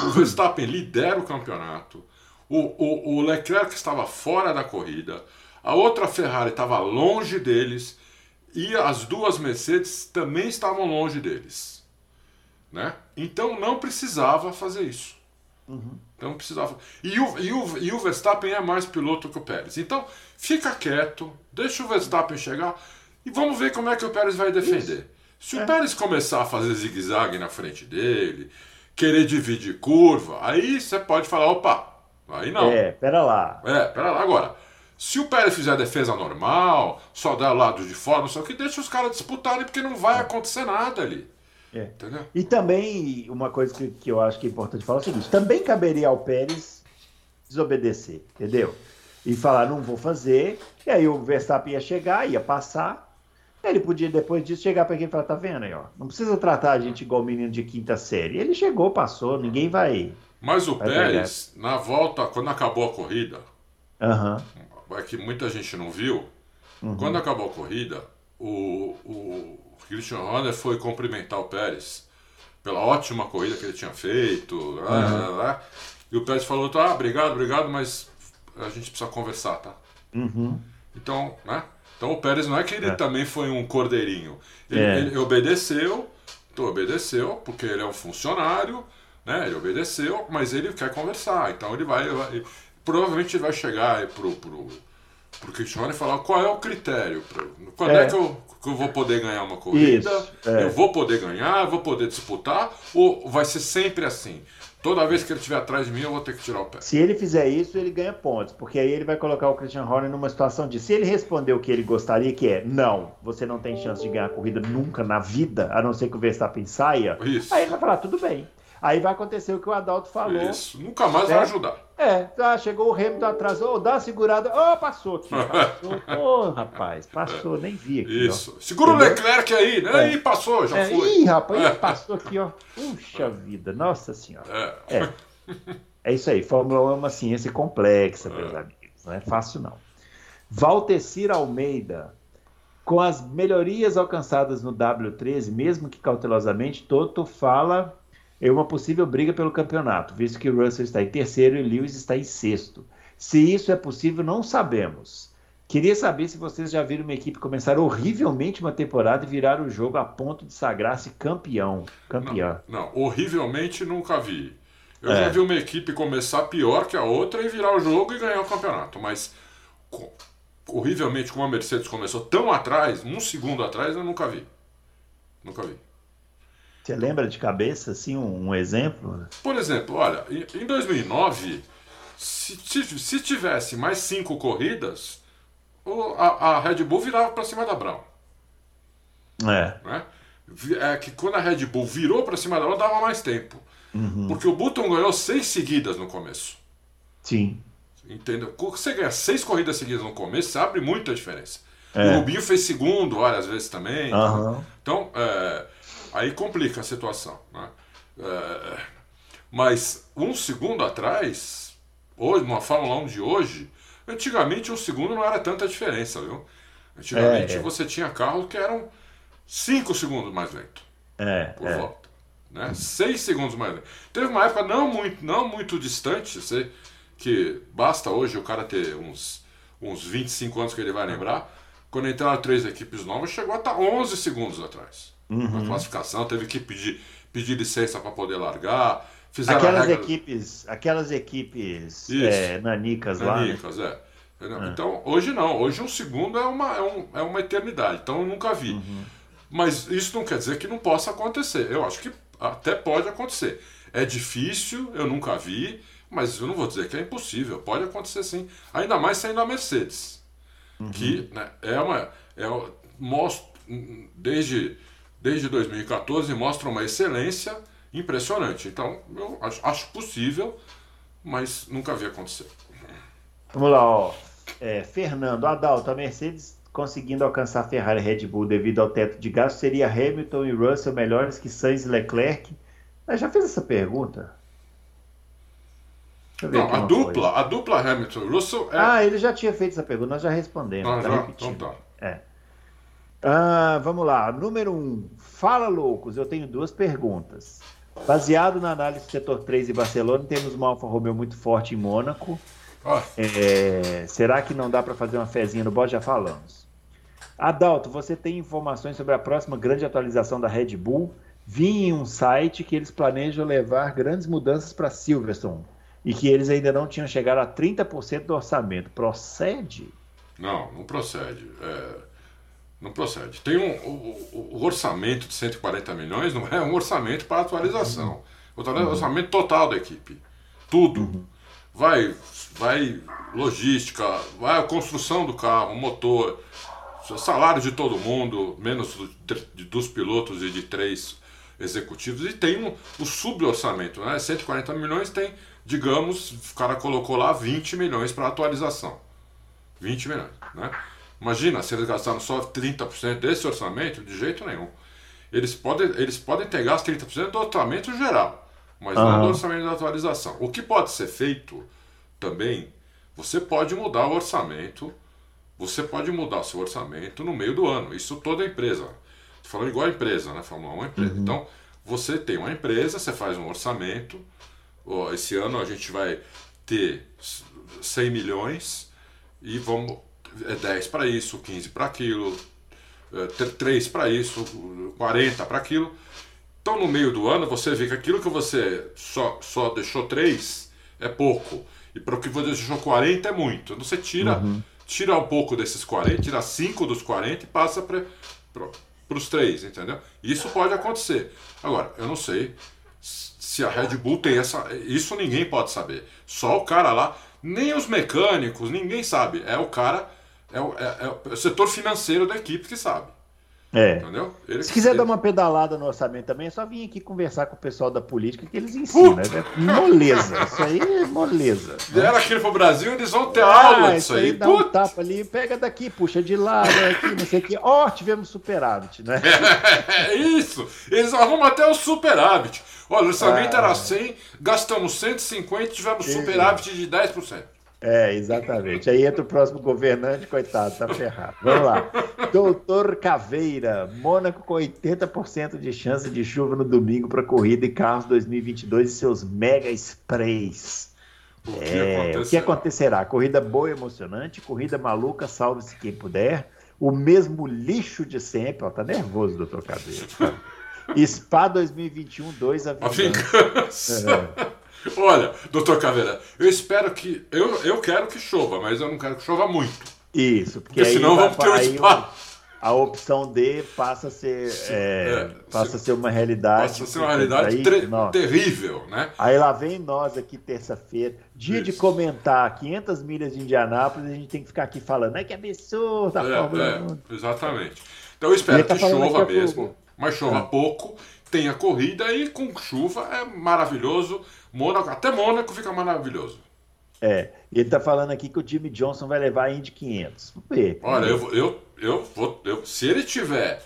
O Verstappen lidera o campeonato. O, o, o Leclerc estava fora da corrida. A outra Ferrari estava longe deles. E as duas Mercedes também estavam longe deles. Né? Então não precisava fazer isso. Então não precisava. E o, e, o, e o Verstappen é mais piloto que o Pérez. Então fica quieto, deixa o Verstappen chegar e vamos ver como é que o Pérez vai defender. Se o Pérez começar a fazer zigue-zague na frente dele, querer dividir curva, aí você pode falar, opa, aí não. É, pera lá. É, pera lá. Agora, se o Pérez fizer a defesa normal, só der o lado de fora, não sei o que, deixa os caras disputarem, porque não vai acontecer nada ali. É. Entendeu? E também, uma coisa que, que eu acho que é importante falar é o seguinte: também caberia ao Pérez desobedecer, entendeu? E falar, não vou fazer. E aí o Verstappen ia chegar, ia passar. Ele podia, depois disso, chegar para quem e falar: tá vendo aí, ó? Não precisa tratar a gente igual menino de quinta série. Ele chegou, passou, ninguém vai. Mas o Vai Pérez, na volta, quando acabou a corrida, Aham. é que muita gente não viu, quando acabou a corrida, o, o Christian Horner foi cumprimentar o Pérez pela ótima corrida que ele tinha feito, lá, lá, lá, e o Pérez falou, tá, obrigado, obrigado, mas a gente precisa conversar, tá? Uhum. Então, né? Então o Pérez não é que ele É. também foi um cordeirinho. Ele, É. ele obedeceu, então obedeceu, porque ele é um funcionário, né? Ele obedeceu, mas ele quer conversar. Então ele vai. vai- provavelmente ele vai chegar pro, pro, pro Cristiano e falar qual é o critério. pra- quando é, É. que, eu, que eu vou poder ganhar uma corrida? Isso, é. Eu vou poder ganhar, eu vou poder disputar, ou vai ser sempre assim? Toda vez que ele estiver atrás de mim, eu vou ter que tirar o pé. Se ele fizer isso, ele ganha pontos, porque aí ele vai colocar o Christian Horner numa situação de se ele responder o que ele gostaria, que é não, você não tem chance de ganhar a corrida nunca na vida, a não ser que o Verstappen saia, Isso. aí ele vai falar, tudo bem. Aí vai acontecer o que o Adalto falou. Isso. Nunca mais É. vai ajudar. É, ah, chegou o Hamilton atrás, ô, dá uma segurada, ô, passou aqui, passou, ô, rapaz, passou, nem vi aqui, Isso. Segura o Entendeu? Leclerc aí, né? É. Ih, passou, já ó. É, foi. ih, rapaz, ih, É. passou aqui, ó, puxa vida, nossa senhora. É. É. É isso aí. Fórmula 1 é uma ciência complexa, meus amigos. Não é fácil, não. Valtecir Almeida. Com as melhorias alcançadas no W13, mesmo que cautelosamente, Toto fala em uma possível briga pelo campeonato, visto que Russell está em terceiro e Lewis está em sexto. Se isso é possível, não sabemos. Queria saber se vocês já viram uma equipe começar horrivelmente uma temporada e virar o jogo a ponto de sagrar-se campeão. Campeã. Não, horrivelmente nunca vi. Eu É. já vi uma equipe começar pior que a outra e virar o jogo e ganhar o campeonato. Mas co- horrivelmente, como a Mercedes começou tão atrás, um segundo atrás, eu nunca vi. Nunca vi. Você lembra de cabeça, assim, um, um exemplo? Por exemplo, olha, em em 2009, se, se tivesse mais cinco corridas, a, a Red Bull virava para cima da Brown. É. né? É que quando a Red Bull virou para cima da Brown, dava mais tempo. Porque o Button ganhou seis seguidas no começo. Sim. Entendeu? Você ganha seis corridas seguidas no começo, você abre muita diferença. É. O Rubinho fez segundo várias vezes também. Aham. Então, é, aí complica a situação. Né? É, mas um segundo atrás, hoje, numa Fórmula 1 de hoje, antigamente um segundo não era tanta diferença, viu? Antigamente É, é. você tinha carros que eram cinco segundos mais lento É, por é. volta. Né? Seis segundos mais lento. Teve uma época não muito, não muito distante, sei, que basta hoje o cara ter uns, uns 25 anos que ele vai lembrar. Quando entraram três equipes novas, chegou a estar 11 segundos atrás. Uhum. Na classificação, teve que pedir, pedir licença para poder largar. Fizeram Aquelas regra- equipes, aquelas equipes é, nanicas lá, né? Nanicas, é. Entendeu? Então, hoje não. Hoje um segundo é uma, é, um- é uma eternidade. Então, eu nunca vi. Uhum. Mas isso não quer dizer que não possa acontecer. Eu acho que até pode acontecer. É difícil, eu nunca vi, mas eu não vou dizer que é impossível. Pode acontecer sim. Ainda mais sendo a Mercedes. Que né, é uma. É, mostra, desde, desde 2014 mostra uma excelência impressionante. Então, eu acho, possível, mas nunca vi acontecer. Vamos lá, ó. É, Fernando, Adalto, a Mercedes conseguindo alcançar Ferrari e Red Bull devido ao teto de gasto, seria Hamilton e Russell melhores que Sainz e Leclerc? Eu já fez essa pergunta? Não, a dupla, a dupla Hamilton e Russell é... Ah, ele já tinha feito essa pergunta, nós já respondemos. Ah, tá já? Repetindo. Então tá. É. Ah, vamos lá, número 1. Um. Fala, loucos, eu tenho duas perguntas. Baseado na análise do setor 3 de Barcelona, temos uma Alfa Romeo muito forte em Mônaco. É, será que não dá para fazer uma fezinha no bode? Já falamos. Adalto, você tem informações sobre a próxima grande atualização da Red Bull? Vi em um site que eles planejam levar grandes mudanças para Silverstone e que eles ainda não tinham chegado a 30% do orçamento. Procede? Não, não procede. É, não procede. Tem um, o, o, orçamento de 140 milhões não é um orçamento para atualização. Uhum. O orçamento total da equipe. Tudo. Uhum. Vai, vai logística, vai a construção do carro, motor, salário de todo mundo, menos do, de, dos pilotos e de três executivos. E tem um, o suborçamento, né? 140 milhões tem digamos, o cara colocou lá 20 milhões para atualização. 20 milhões, né? Imagina se eles gastaram só 30% desse orçamento, de jeito nenhum. Eles podem, eles podem ter gasto 30% do orçamento geral, mas uhum. não do orçamento da atualização. O que pode ser feito também, você pode mudar o orçamento, você pode mudar o seu orçamento no meio do ano. Isso toda empresa. Estou falando igual a empresa, né? Fórmula 1 é uma empresa. Uhum. Então, você tem uma empresa, você faz um orçamento, esse ano a gente vai ter 100 milhões e vamos é 10 para isso, 15 para aquilo, é, 3 para isso, 40 para aquilo. Então no meio do ano você vê que aquilo que você só, só deixou 3 é pouco. E para o que você deixou 40 é muito. Então você tira, uhum. tira um pouco desses 40, tira 5 dos 40 e passa para os 3, entendeu? Isso pode acontecer. Agora, eu não sei se a Red Bull tem essa. Isso ninguém pode saber. Só o cara lá, nem os mecânicos, ninguém sabe. É o cara, é o, é, é o setor financeiro da equipe que sabe. É. Entendeu? Ele, Se quiser ele... dar uma pedalada no orçamento também, é só vir aqui conversar com o pessoal da política que eles ensinam. Né? É moleza. Isso aí é moleza. Vieram aqui pro Brasil, eles vão ter ah, aula disso aí. aí dá um tapa ali, pega daqui, puxa de lado, aqui, não sei o que. Ó, oh, tivemos superávit, né? É, isso. Eles arrumam até o superávit. Olha, o orçamento ah. era 100, gastamos 150 tivemos superávit de 10%. É, exatamente. Aí entra o próximo governante, coitado, tá ferrado. Vamos lá. Doutor Caveira, Mônaco com 80% de chance de chuva no domingo para corrida e carros 2022 e seus mega sprays. O que, é, o que acontecerá? Corrida boa e emocionante, corrida maluca, salve-se quem puder. O mesmo lixo de sempre. Ó, tá nervoso, doutor Caveira. Tá? Spa 2021 2 a vingança. É. Olha, doutor Caveira, eu espero que. Eu, eu quero que chova, mas eu não quero que chova muito. Isso, porque, porque senão vamos ter um spa. A opção D passa a ser, é, é, passa se, a ser uma realidade. Passa a ser uma realidade aí, terrível, né? Aí lá vem nós aqui terça-feira, dia Isso. de comentar 500 milhas de Indianápolis, a gente tem que ficar aqui falando, é que absurdo a é, Fórmula é, Exatamente. Então eu espero tá que chova mesmo, mas chova é. pouco, tenha corrida e com chuva é maravilhoso. Mônaco, até Mônaco fica maravilhoso. É, ele tá falando aqui que o Jimmy Johnson vai levar a Indy 500. Vamos ver. Olha, eu, eu, eu vou. Eu, se ele tiver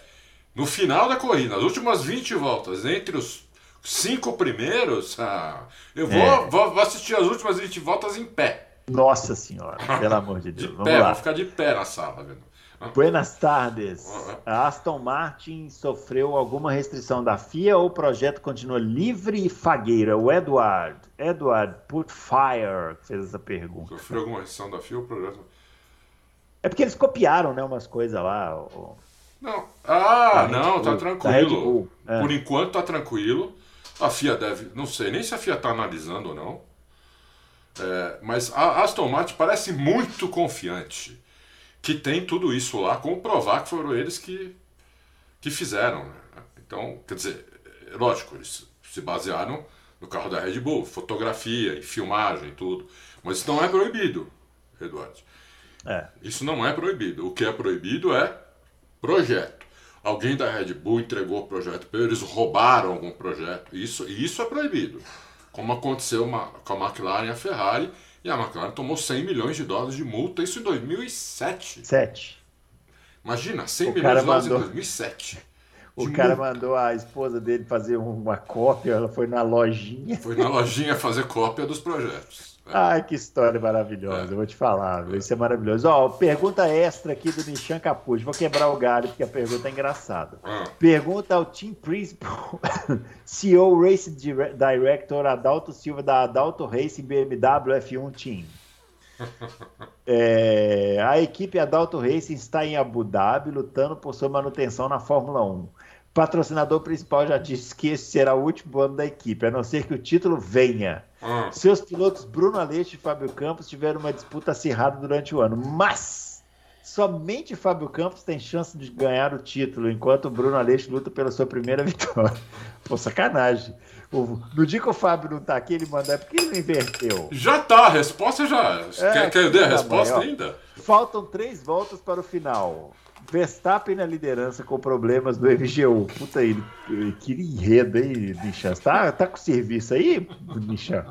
no final da corrida, nas últimas 20 voltas, entre os cinco primeiros, ah, eu vou, é. vou, vou, assistir as últimas 20 voltas em pé. Nossa senhora, pelo amor de Deus. De Vamos pé, lá. vou ficar de pé na sala, vendo? Buenas tardes. A Aston Martin sofreu alguma restrição da FIA ou o projeto continua livre e fagueira? O Edward, Edward Putfire fez essa pergunta. Sofreu alguma restrição da FIA ou o projeto? É porque eles copiaram, né, umas coisas lá. Não. Ah, não, tá tranquilo. É. Por enquanto tá tranquilo. A FIA deve, não sei nem se a FIA tá analisando ou não. É, mas a Aston Martin parece muito confiante que tem tudo isso lá, comprovar que foram eles que, que fizeram. Né? Então, quer dizer, é lógico, eles se basearam no carro da Red Bull, fotografia, filmagem, tudo. Mas isso não é proibido, Eduardo. É. Isso não é proibido. O que é proibido é projeto. Alguém da Red Bull entregou o projeto para eles, roubaram algum projeto. Isso, isso é proibido. Como aconteceu uma, com a McLaren e a Ferrari, e a McLaren tomou 100 milhões de dólares de multa, isso em 2007. 7. Imagina, 100 o milhões de dólares mandou... em 2007. O cara mandou a esposa dele fazer uma cópia, ela foi na lojinha. Foi na lojinha fazer cópia dos projetos. Ai, que história maravilhosa, é. eu vou te falar, isso é maravilhoso. Ó, pergunta extra aqui do Nishan Capucci, vou quebrar o galho porque a pergunta é engraçada. Ah. Pergunta ao Team Principal, CEO Race Director Adalto Silva da Adalto Racing BMW F1 Team. É, a equipe Adalto Racing está em Abu Dhabi lutando por sua manutenção na Fórmula 1 patrocinador principal já disse que esse será o último ano da equipe, a não ser que o título venha. Hum. Seus pilotos Bruno Aleixo e Fábio Campos tiveram uma disputa acirrada durante o ano, mas somente Fábio Campos tem chance de ganhar o título, enquanto o Bruno Aleixo luta pela sua primeira vitória. Pô, sacanagem. no dia que o Fábio não tá aqui, ele manda, é porque ele não inverteu. Já tá, a resposta já. É, quer, quer eu dê a resposta mãe, ainda? Faltam três voltas para o final. Verstappen na liderança com problemas do MGU. Puta aí, que enredo aí, Nichan. Tá, tá com serviço aí, Nichan?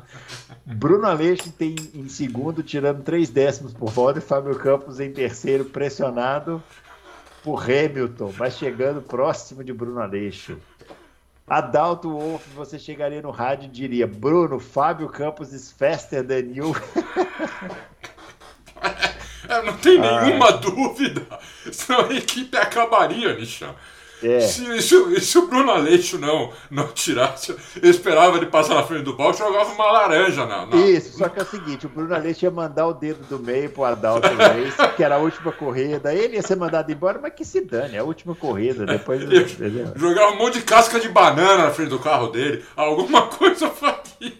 Bruno Aleixo tem em segundo, tirando três décimos por volta, e Fábio Campos em terceiro, pressionado por Hamilton, mas chegando próximo de Bruno Aleixo. Adalto Wolff, você chegaria no rádio e diria: Bruno, Fábio Campos is faster than you. É, não tem ah. nenhuma dúvida. Senão a equipe acabaria, Nishan. É. Se, se, se, o Bruno Aleixo não, não tirasse, eu esperava ele passar na frente do balde, jogava uma laranja na, na, Isso, só que é o seguinte: o Bruno Aleixo ia mandar o dedo do meio pro Adalto Reis, que era a última corrida. Ele ia ser mandado embora, mas que se dane, é a última corrida. Depois. jogava um monte de casca de banana na frente do carro dele, alguma coisa faria.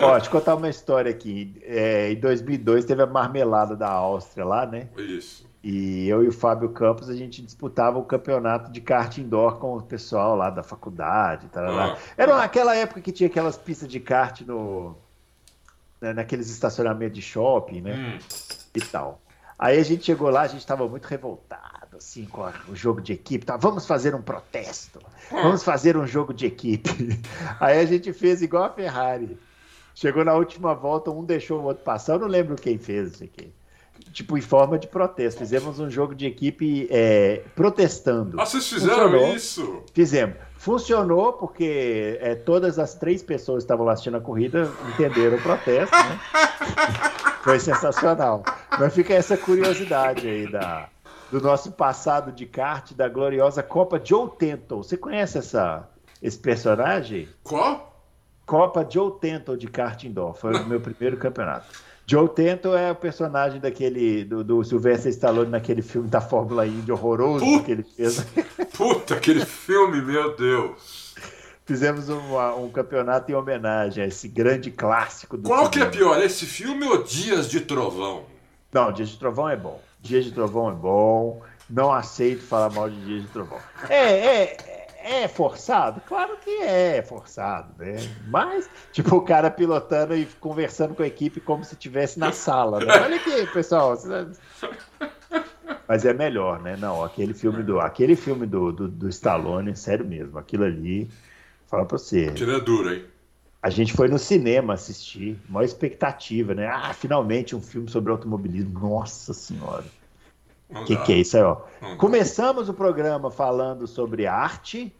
Ó, deixa eu contar uma história aqui. É, em 2002 teve a marmelada da Áustria lá, né? Isso. E eu e o Fábio Campos, a gente disputava o campeonato de kart indoor com o pessoal lá da faculdade. Ah. Era naquela época que tinha aquelas pistas de kart no, né, naqueles estacionamentos de shopping, né? Hum. E tal. Aí a gente chegou lá, a gente estava muito revoltado, assim, com a, o jogo de equipe. Tá? Vamos fazer um protesto. Hum. Vamos fazer um jogo de equipe. Aí a gente fez igual a Ferrari. Chegou na última volta, um deixou o outro passar. Eu não lembro quem fez isso aqui. Tipo, em forma de protesto. Fizemos um jogo de equipe é, protestando. Ah, vocês fizeram Funcionou. isso? Fizemos. Funcionou porque é, todas as três pessoas que estavam lá assistindo a corrida entenderam o protesto, né? Foi sensacional. Mas fica essa curiosidade aí da, do nosso passado de kart, da gloriosa Copa Joe Tenton. Você conhece essa, esse personagem? Qual? Copa Joe Tento de kart indoor. Foi o meu primeiro campeonato. Joe Tento é o personagem daquele do, do Sylvester Stallone naquele filme da Fórmula Indy horroroso puta, que ele fez. Puta, aquele filme, meu Deus. Fizemos um, um, campeonato em homenagem a esse grande clássico do Qual cinema. que é pior, esse filme ou Dias de Trovão? Não, Dias de Trovão é bom. Dias de Trovão é bom. Não aceito falar mal de Dias de Trovão. É, é, é forçado? Claro que é forçado, né? Mas, tipo, o cara pilotando e conversando com a equipe como se estivesse na sala, né? Olha aqui, pessoal. Mas é melhor, né? Não, aquele filme do, aquele filme do, do, do Stallone, sério mesmo, aquilo ali, fala pra você. Aquilo é duro, hein? A gente foi no cinema assistir, maior expectativa, né? Ah, finalmente um filme sobre automobilismo. Nossa Senhora. O que, que, é isso aí, ó? Começamos o programa falando sobre arte,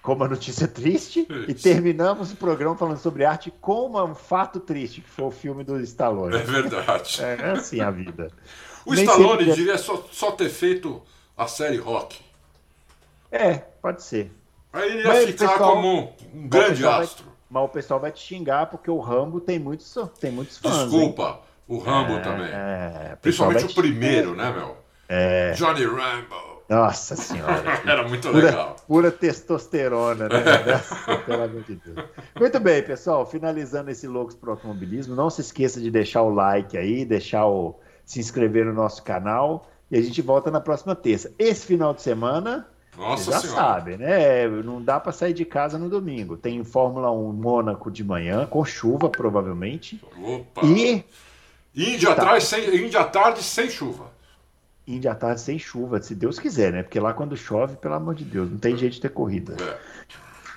com uma notícia triste, isso. e terminamos o programa falando sobre arte com um fato triste, que foi o filme do Stallone. É verdade. É, é assim a vida. O Nem Stallone sempre... diria só, só ter feito a série rock. É, pode ser. Aí ele ia mas ficar pessoal, como um, grande astro. Vai, mas o pessoal vai te xingar porque o Rambo tem muitos, tem muitos fãs. Desculpa, hein? o Rambo é, também. É, Principalmente o primeiro, né, meu? É... Johnny Rambo. Nossa senhora. Era muito pura, legal. Pura testosterona, né? Pelo amor de Deus. Muito bem, pessoal. Finalizando esse Loucos pro Automobilismo, não se esqueça de deixar o like aí, deixar o. se inscrever no nosso canal. E a gente volta na próxima terça. Esse final de semana. Nossa já senhora. sabe, né? Não dá para sair de casa no domingo. Tem Fórmula 1 Mônaco de manhã, com chuva, provavelmente. Opa! E. Índia, tá. atrás, sem, Índia à tarde sem chuva. Índia tarde sem chuva, se Deus quiser, né? Porque lá quando chove, pelo amor de Deus, não tem jeito de ter corrida. É.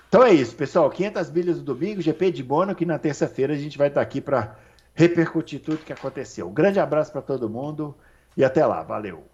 Então é isso, pessoal. 500 milhas no domingo, GP de Mônaco e na terça-feira a gente vai estar aqui para repercutir tudo que aconteceu. Um grande abraço para todo mundo e até lá. Valeu.